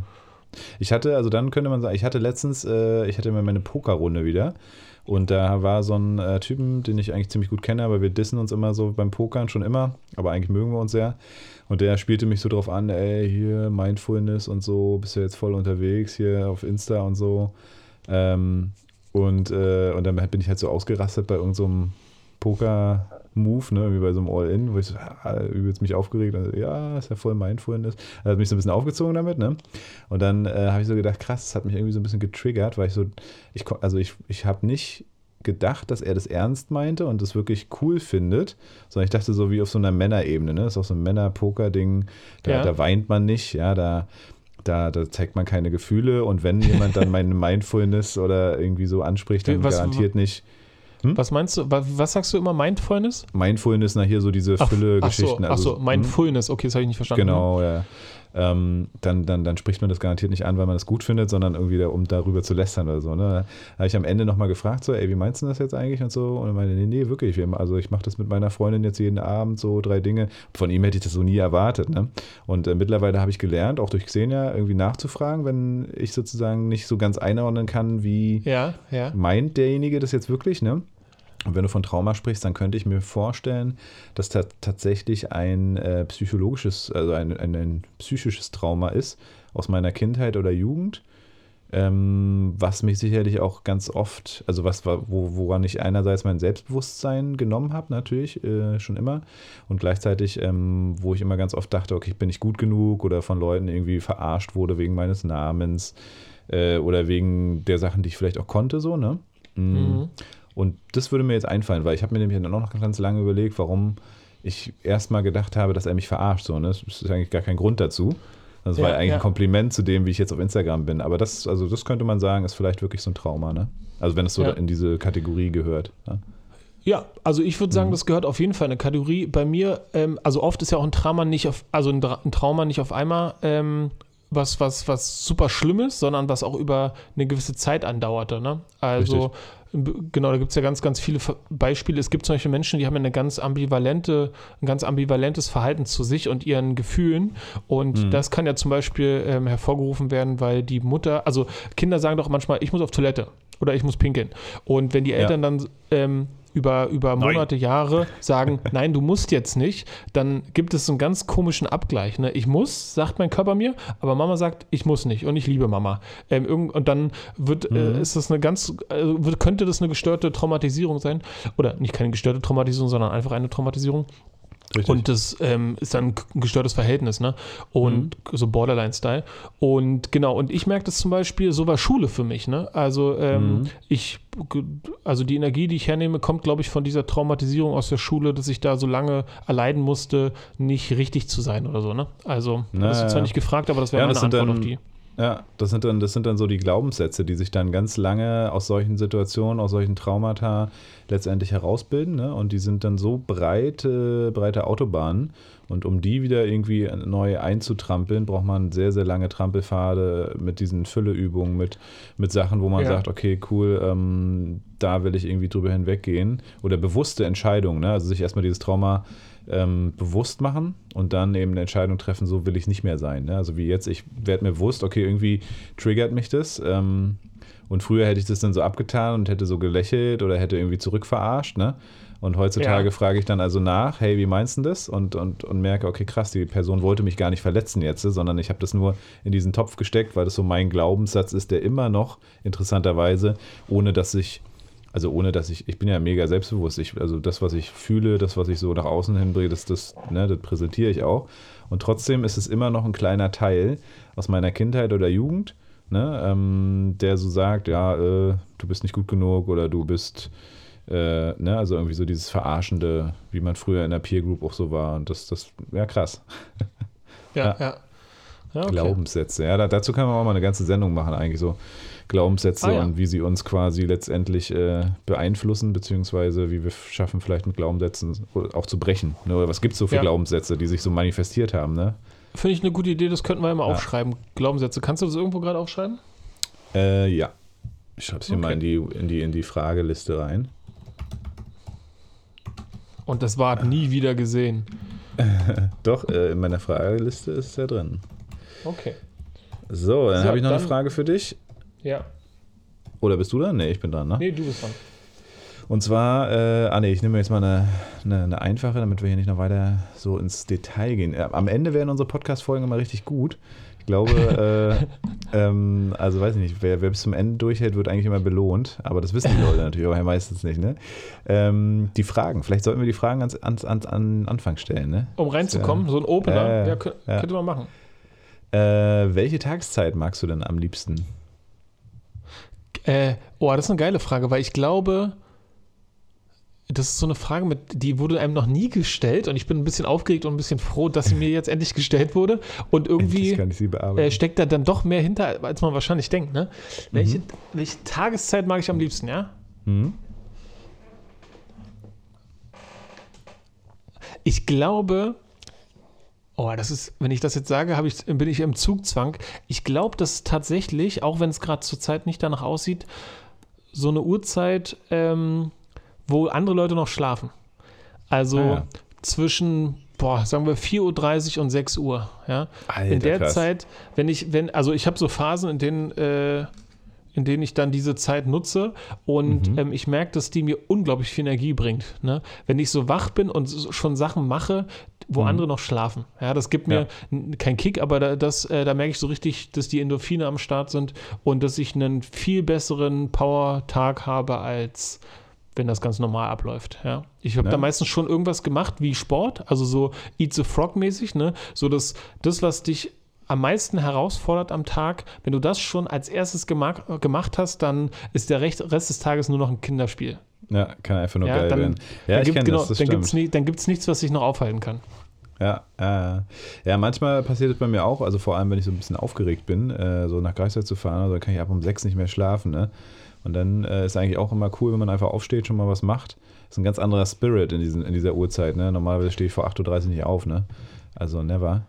Speaker 1: Ich hatte, also dann könnte man sagen, ich hatte letztens, äh, ich hatte mal meine Pokerrunde wieder und da war so ein äh, Typen, den ich eigentlich ziemlich gut kenne, aber wir dissen uns immer so beim Pokern schon immer, aber eigentlich mögen wir uns sehr. Und der spielte mich so drauf an, ey, hier Mindfulness und so, bist du jetzt voll unterwegs hier auf Insta und so. Ähm, und, äh, und dann bin ich halt so ausgerastet bei irgendeinem Poker-Move, ne, wie bei so einem All-In, wo ich so ah, übelst mich aufgeregt und so, ja, ist ja voll Mindfulness. Er hat mich so ein bisschen aufgezogen damit, ne? Und dann äh, habe ich so gedacht, krass, das hat mich irgendwie so ein bisschen getriggert, weil ich so, ich, also ich, ich habe nicht gedacht, dass er das ernst meinte und das wirklich cool findet, sondern ich dachte so wie auf so einer Männerebene, ne? Das ist auch so ein Männer-Poker-Ding, da,
Speaker 2: Ja.
Speaker 1: da weint man nicht, ja, da, da, da zeigt man keine Gefühle und wenn jemand dann meine Mindfulness oder irgendwie so anspricht, dann
Speaker 2: Was-
Speaker 1: garantiert nicht.
Speaker 2: Was meinst du, was, was sagst du immer, Mindfulness?
Speaker 1: Mindfulness, na hier so diese
Speaker 2: Ach, ach so,
Speaker 1: Fülle-Geschichten.
Speaker 2: ach so,
Speaker 1: hm?
Speaker 2: Mindfulness, okay, das habe ich nicht verstanden.
Speaker 1: Genau, ja. Ähm, dann, dann, dann spricht man das garantiert nicht an, weil man das gut findet, sondern irgendwie, da, um darüber zu lästern oder so. Ne? Da habe ich am Ende nochmal gefragt, so, ey, wie meinst du das jetzt eigentlich und so? Und er meinte, nee, nee, wirklich. Wir, also ich mache das mit meiner Freundin jetzt jeden Abend, so drei Dinge. Von ihm hätte ich das so nie erwartet. Ne? Und äh, mittlerweile habe ich gelernt, auch durch Xenia, irgendwie nachzufragen, wenn ich sozusagen nicht so ganz einordnen kann, wie
Speaker 2: Ja, ja.
Speaker 1: meint derjenige das jetzt wirklich, ne? Und wenn du von Trauma sprichst, dann könnte ich mir vorstellen, dass ta tatsächlich ein äh, psychologisches, also ein, ein, ein psychisches Trauma ist aus meiner Kindheit oder Jugend, ähm, was mich sicherlich auch ganz oft, also was wo, woran ich einerseits mein Selbstbewusstsein genommen habe, natürlich, äh, schon immer, und gleichzeitig, ähm, wo ich immer ganz oft dachte, okay, ich bin nicht gut genug oder von Leuten irgendwie verarscht wurde wegen meines Namens äh, oder wegen der Sachen, die ich vielleicht auch konnte, so, ne? Mm.
Speaker 2: Mhm.
Speaker 1: Und das würde mir jetzt einfallen, weil ich habe mir nämlich dann auch noch ganz lange überlegt, warum ich erstmal gedacht habe, dass er mich verarscht. So, ne? Das ist eigentlich gar kein Grund dazu. Das war
Speaker 2: Ja,
Speaker 1: eigentlich
Speaker 2: ja.
Speaker 1: ein Kompliment zu dem, wie ich jetzt auf Instagram bin. Aber das, also das könnte man sagen, ist vielleicht wirklich so ein Trauma, ne? Also wenn es so
Speaker 2: Ja.
Speaker 1: in diese Kategorie gehört. Ne?
Speaker 2: Ja, also ich würde
Speaker 1: Mhm.
Speaker 2: sagen, das gehört auf jeden Fall in eine Kategorie. Bei mir, ähm, also oft ist ja auch ein Trauma nicht auf, also ein, Dra- ein Trauma nicht auf einmal ähm, was, was, was super Schlimmes, sondern was auch über eine gewisse Zeit andauerte. Ne? Also b- genau, da gibt es ja ganz, ganz viele Beispiele. Es gibt zum Beispiel Menschen, die haben eine ganz ambivalente, ein ganz ambivalentes Verhalten zu sich und ihren Gefühlen. Und
Speaker 1: Mhm.
Speaker 2: das kann ja zum Beispiel ähm, hervorgerufen werden, weil die Mutter, also Kinder sagen doch manchmal, ich muss auf Toilette oder ich muss pinkeln. Und wenn die
Speaker 1: Ja.
Speaker 2: Eltern dann ähm, über, über Monate, Jahre sagen, nein, du musst jetzt nicht, dann gibt es so einen ganz komischen Abgleich. Ne? Ich muss, sagt mein Körper mir, aber Mama sagt, ich muss nicht und ich liebe Mama. Ähm, irgend, und dann wird, äh, ist das eine ganz, wird, könnte das eine gestörte Traumatisierung sein. Oder nicht keine gestörte Traumatisierung, sondern einfach eine Traumatisierung.
Speaker 1: Richtig.
Speaker 2: Und das ähm, ist dann ein gestörtes Verhältnis, ne? Und so Borderline-Style. Und genau, und ich merke das zum Beispiel, so war Schule für mich, ne? Also ähm, ich, also die Energie, die ich hernehme, kommt, glaube ich, von dieser Traumatisierung aus der Schule, dass ich da so lange erleiden musste, nicht richtig zu sein oder so, ne? Also,
Speaker 1: Na,
Speaker 2: das ist zwar nicht gefragt, aber das wäre
Speaker 1: Ja,
Speaker 2: meine
Speaker 1: das
Speaker 2: Antwort
Speaker 1: dann-
Speaker 2: auf die.
Speaker 1: Ja, das sind, dann, das sind dann so die Glaubenssätze, die sich dann ganz lange aus solchen Situationen, aus solchen Traumata letztendlich herausbilden. Ne? Und die sind dann so breite, breite Autobahnen. Und um die wieder irgendwie neu einzutrampeln, braucht man sehr, sehr lange Trampelpfade mit diesen Fülleübungen, mit, mit Sachen, wo man
Speaker 2: Ja.
Speaker 1: sagt, okay, cool, ähm, da will ich irgendwie drüber hinweggehen. Oder bewusste Entscheidungen, ne? also sich erstmal dieses Trauma ähm, bewusst machen und dann eben eine Entscheidung treffen, so will ich nicht mehr sein. Ne? Also wie jetzt, ich werde mir bewusst, okay, irgendwie triggert mich das. Ähm, Und früher hätte ich das dann so abgetan und hätte so gelächelt oder hätte irgendwie zurückverarscht, ne? Und heutzutage
Speaker 2: Ja.
Speaker 1: frage ich dann also nach, hey, wie meinst du das? Und, und, und merke, okay, krass, die Person wollte mich gar nicht verletzen jetzt, sondern ich habe das nur in diesen Topf gesteckt, weil das so mein Glaubenssatz ist, der immer noch interessanterweise, ohne dass ich, also ohne dass ich, ich bin ja mega selbstbewusst, ich, also das, was ich fühle, das, was ich so nach außen hinbringe, das, das, ne, das präsentiere ich auch. Und trotzdem ist es immer noch ein kleiner Teil aus meiner Kindheit oder Jugend, ne, ähm, der so sagt, ja, äh, du bist nicht gut genug oder du bist, äh, ne, also irgendwie so dieses Verarschende, wie man früher in der Peer Group auch so war. Und das, das, ja, krass.
Speaker 2: Ja,
Speaker 1: Ja.
Speaker 2: ja. ja. okay.
Speaker 1: Glaubenssätze. Ja, da, dazu kann man auch mal eine ganze Sendung machen, eigentlich so Glaubenssätze
Speaker 2: Ah, ja.
Speaker 1: und wie sie uns quasi letztendlich äh, beeinflussen, beziehungsweise wie wir schaffen, vielleicht mit Glaubenssätzen auch zu brechen. Ne? Oder was gibt es so für
Speaker 2: Ja.
Speaker 1: Glaubenssätze, die sich so manifestiert haben, ne?
Speaker 2: Finde ich eine gute Idee, das könnten wir immer
Speaker 1: Ja.
Speaker 2: aufschreiben. Glaubenssätze. Kannst du das irgendwo gerade aufschreiben?
Speaker 1: Äh, ja. Ich schreibe es hier
Speaker 2: Okay.
Speaker 1: mal in die, in, die, in die Frageliste rein.
Speaker 2: Und das war nie wieder gesehen.
Speaker 1: Doch, äh, in meiner Frageliste ist es ja drin.
Speaker 2: Okay.
Speaker 1: So, dann
Speaker 2: So,
Speaker 1: habe ich noch eine Frage für dich.
Speaker 2: Ja.
Speaker 1: Oder bist du dran? Nee, ich bin dran, ne?
Speaker 2: Nee, du bist dran.
Speaker 1: Und zwar, äh, ah nee, ich nehme jetzt mal eine, eine, eine einfache, damit wir hier nicht noch weiter so ins Detail gehen. Am Ende werden unsere Podcast-Folgen immer richtig gut. Ich glaube, äh, ähm, also weiß ich nicht, wer, wer bis zum Ende durchhält, wird eigentlich immer belohnt. Aber das wissen die Leute natürlich auch meistens nicht, ne? Ähm, die Fragen, vielleicht sollten wir die Fragen ans, ans, ans, an Anfang stellen, ne?
Speaker 2: Um reinzukommen, so ein Opener,
Speaker 1: ja.
Speaker 2: könnte man machen.
Speaker 1: Äh, welche Tageszeit magst du denn am liebsten?
Speaker 2: Äh, oh, das ist eine geile Frage, weil ich glaube, das ist so eine Frage, mit, die wurde einem noch nie gestellt und ich bin ein bisschen aufgeregt und ein bisschen froh, dass sie mir jetzt endlich gestellt wurde und irgendwie äh, steckt da dann doch mehr hinter, als man wahrscheinlich denkt. Ne? Welche, welche Tageszeit mag ich am liebsten, ja?
Speaker 1: Hm?
Speaker 2: Ich glaube, oh, das ist, wenn ich das jetzt sage, ich, bin ich im Zugzwang. Ich glaube, dass tatsächlich, auch wenn es gerade zur Zeit nicht danach aussieht, so eine Uhrzeit, ähm, wo andere Leute noch schlafen. Also
Speaker 1: Ah, ja.
Speaker 2: zwischen, boah, sagen wir 4.30 Uhr und 6 Uhr. Ja?
Speaker 1: Alter,
Speaker 2: in der
Speaker 1: krass.
Speaker 2: Zeit, wenn ich, wenn, also ich habe so Phasen, in denen, äh, in denen ich dann diese Zeit nutze und
Speaker 1: Mhm.
Speaker 2: ähm, ich merke, dass die mir unglaublich viel Energie bringt. Ne? Wenn ich so wach bin und schon Sachen mache, wo
Speaker 1: Mhm.
Speaker 2: andere noch schlafen. Ja, das gibt mir
Speaker 1: Ja.
Speaker 2: keinen Kick, aber da, das, äh, da merke ich so richtig, dass die Endorphine am Start sind und dass ich einen viel besseren Power-Tag habe, als wenn das ganz normal abläuft. Ja. Ich habe
Speaker 1: Ja.
Speaker 2: da meistens schon irgendwas gemacht wie Sport, also so Eat the Frog mäßig, ne? So dass das, was dich am meisten herausfordert am Tag, wenn du das schon als erstes gemacht, hast, dann ist der Rest des Tages nur noch ein Kinderspiel.
Speaker 1: Ja, kann einfach nur
Speaker 2: Ja,
Speaker 1: geil
Speaker 2: dann,
Speaker 1: werden. Ja,
Speaker 2: dann
Speaker 1: ich
Speaker 2: gibt,
Speaker 1: kenne
Speaker 2: genau,
Speaker 1: das, das
Speaker 2: dann dann gibt's nichts, was sich noch aufhalten kann.
Speaker 1: Ja, äh, ja, manchmal passiert es bei mir auch, also vor allem, wenn ich so ein bisschen aufgeregt bin, äh, so nach Greifswald zu fahren, also dann kann ich ab um sechs nicht mehr schlafen, ne? Und dann äh, ist eigentlich auch immer cool, wenn man einfach aufsteht, schon mal was macht. Das ist ein ganz anderer Spirit in, diesen, in dieser Uhrzeit, ne? Normalerweise stehe ich vor 8.30 Uhr nicht auf, ne? Also never.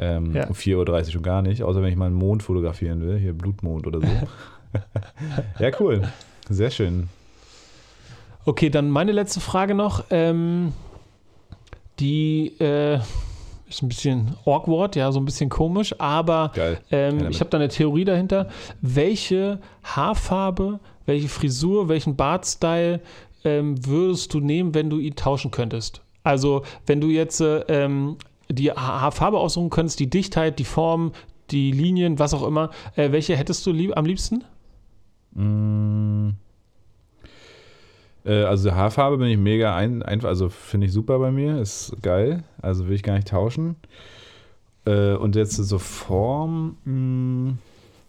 Speaker 1: Ähm,
Speaker 2: Ja.
Speaker 1: Um 4.30 Uhr schon gar nicht, außer wenn ich mal einen Mond fotografieren will, hier Blutmond oder so. ja, cool. Sehr schön.
Speaker 2: Okay, dann meine letzte Frage noch. Ähm, die äh, ist ein bisschen awkward, ja, so ein bisschen komisch, aber ähm, ich habe da eine Theorie dahinter. Welche Haarfarbe, welche Frisur, welchen Bartstyle ähm, würdest du nehmen, wenn du ihn tauschen könntest? Also, wenn du jetzt äh, ähm, die Ha- Haarfarbe aussuchen könntest, die Dichtheit, die Form, die Linien, was auch immer, äh, welche hättest du lieb, am liebsten?
Speaker 1: Mm. Äh, Also Haarfarbe bin ich mega ein, einfach, also finde ich super bei mir, ist geil, also will ich gar nicht tauschen. Äh, Und jetzt so Form, mm,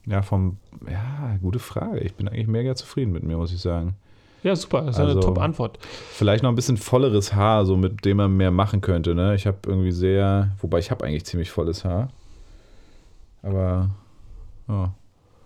Speaker 1: ja, vom, ja, gute Frage. Ich bin eigentlich mega zufrieden mit mir, muss ich sagen.
Speaker 2: Ja, super, das ist
Speaker 1: Also-
Speaker 2: eine Top-Antwort.
Speaker 1: Vielleicht noch ein bisschen volleres Haar, so mit dem man mehr machen könnte, ne? Ich habe irgendwie sehr, wobei ich habe eigentlich ziemlich volles Haar. Aber, ja,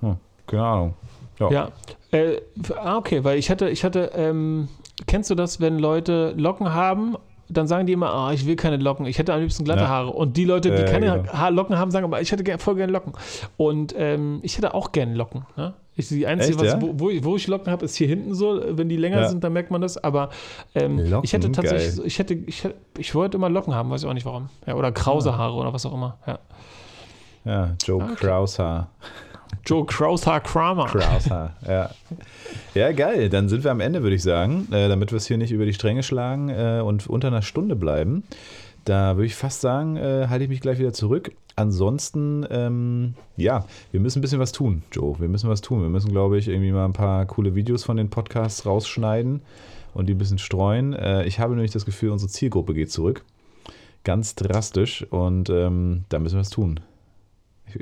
Speaker 1: hm, keine Ahnung. Ja.
Speaker 2: Ja, äh, ah, okay, weil ich hatte, ich hatte, ähm, kennst du das, wenn Leute Locken haben, dann sagen die immer, ah, ich will keine Locken, ich hätte am liebsten glatte
Speaker 1: Ja.
Speaker 2: Haare. Und die Leute, die
Speaker 1: Ja,
Speaker 2: keine
Speaker 1: genau.
Speaker 2: Haar Locken haben, sagen aber, ich hätte ger- voll gerne Locken. Und ähm, ich hätte auch gerne Locken. Ne? Ich, die einzige,
Speaker 1: Echt,
Speaker 2: was,
Speaker 1: ja?
Speaker 2: wo, wo, ich, wo ich Locken habe, ist hier hinten so. Wenn die länger
Speaker 1: Ja.
Speaker 2: sind, dann merkt man das. Aber ähm,
Speaker 1: Locken,
Speaker 2: ich hätte tatsächlich,
Speaker 1: geil.
Speaker 2: ich hätte, ich hätte, ich wollte immer Locken haben, weiß ich auch nicht warum. Ja, oder krause. Haare oder was auch immer. Ja.
Speaker 1: Ja, Joe
Speaker 2: Ah, okay.
Speaker 1: Kraus Haar.
Speaker 2: Joe Kraushaar Kramer.
Speaker 1: Kraushaar, ja. Ja, geil. Dann sind wir am Ende, würde ich sagen, äh, damit wir es hier nicht über die Stränge schlagen äh, und unter einer Stunde bleiben. Da würde ich fast sagen, äh, halte ich mich gleich wieder zurück. Ansonsten, ähm, ja, wir müssen ein bisschen was tun, Joe. Wir müssen was tun. Wir müssen, glaube ich, irgendwie mal ein paar coole Videos von den Podcasts rausschneiden und die ein bisschen streuen. Äh, ich habe nämlich das Gefühl, unsere Zielgruppe geht zurück. Ganz drastisch und ähm, da müssen wir was tun.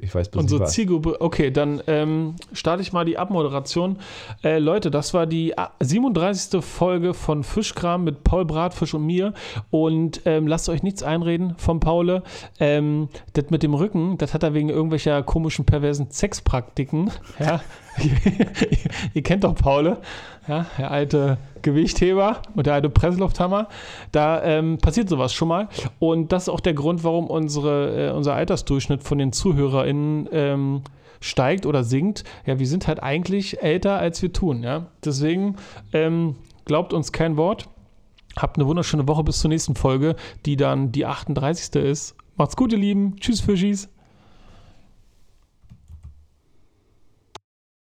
Speaker 2: Ich, weiß bloß Unsere nicht Zielgruppe, okay, dann ähm, starte ich mal die Abmoderation. Äh, Leute, das war die 37. Folge von Fischkram mit Paul Bratfisch und mir. Und ähm, lasst euch nichts einreden von Paul. Ähm, das mit dem Rücken, das hat er wegen irgendwelcher komischen, perversen Sexpraktiken. Ja, ihr kennt doch Paul, ja, der alte Gewichtheber und der alte Presslufthammer. Da ähm, passiert sowas schon mal. Und das ist auch der Grund, warum unsere, äh, unser Altersdurchschnitt von den ZuhörerInnen ähm, steigt oder sinkt. Ja, wir sind halt eigentlich älter, als wir tun. Ja? Deswegen ähm, glaubt uns kein Wort. Habt eine wunderschöne Woche bis zur nächsten Folge, die dann die 38. ist. Macht's gut, ihr Lieben. Tschüss, Fischis.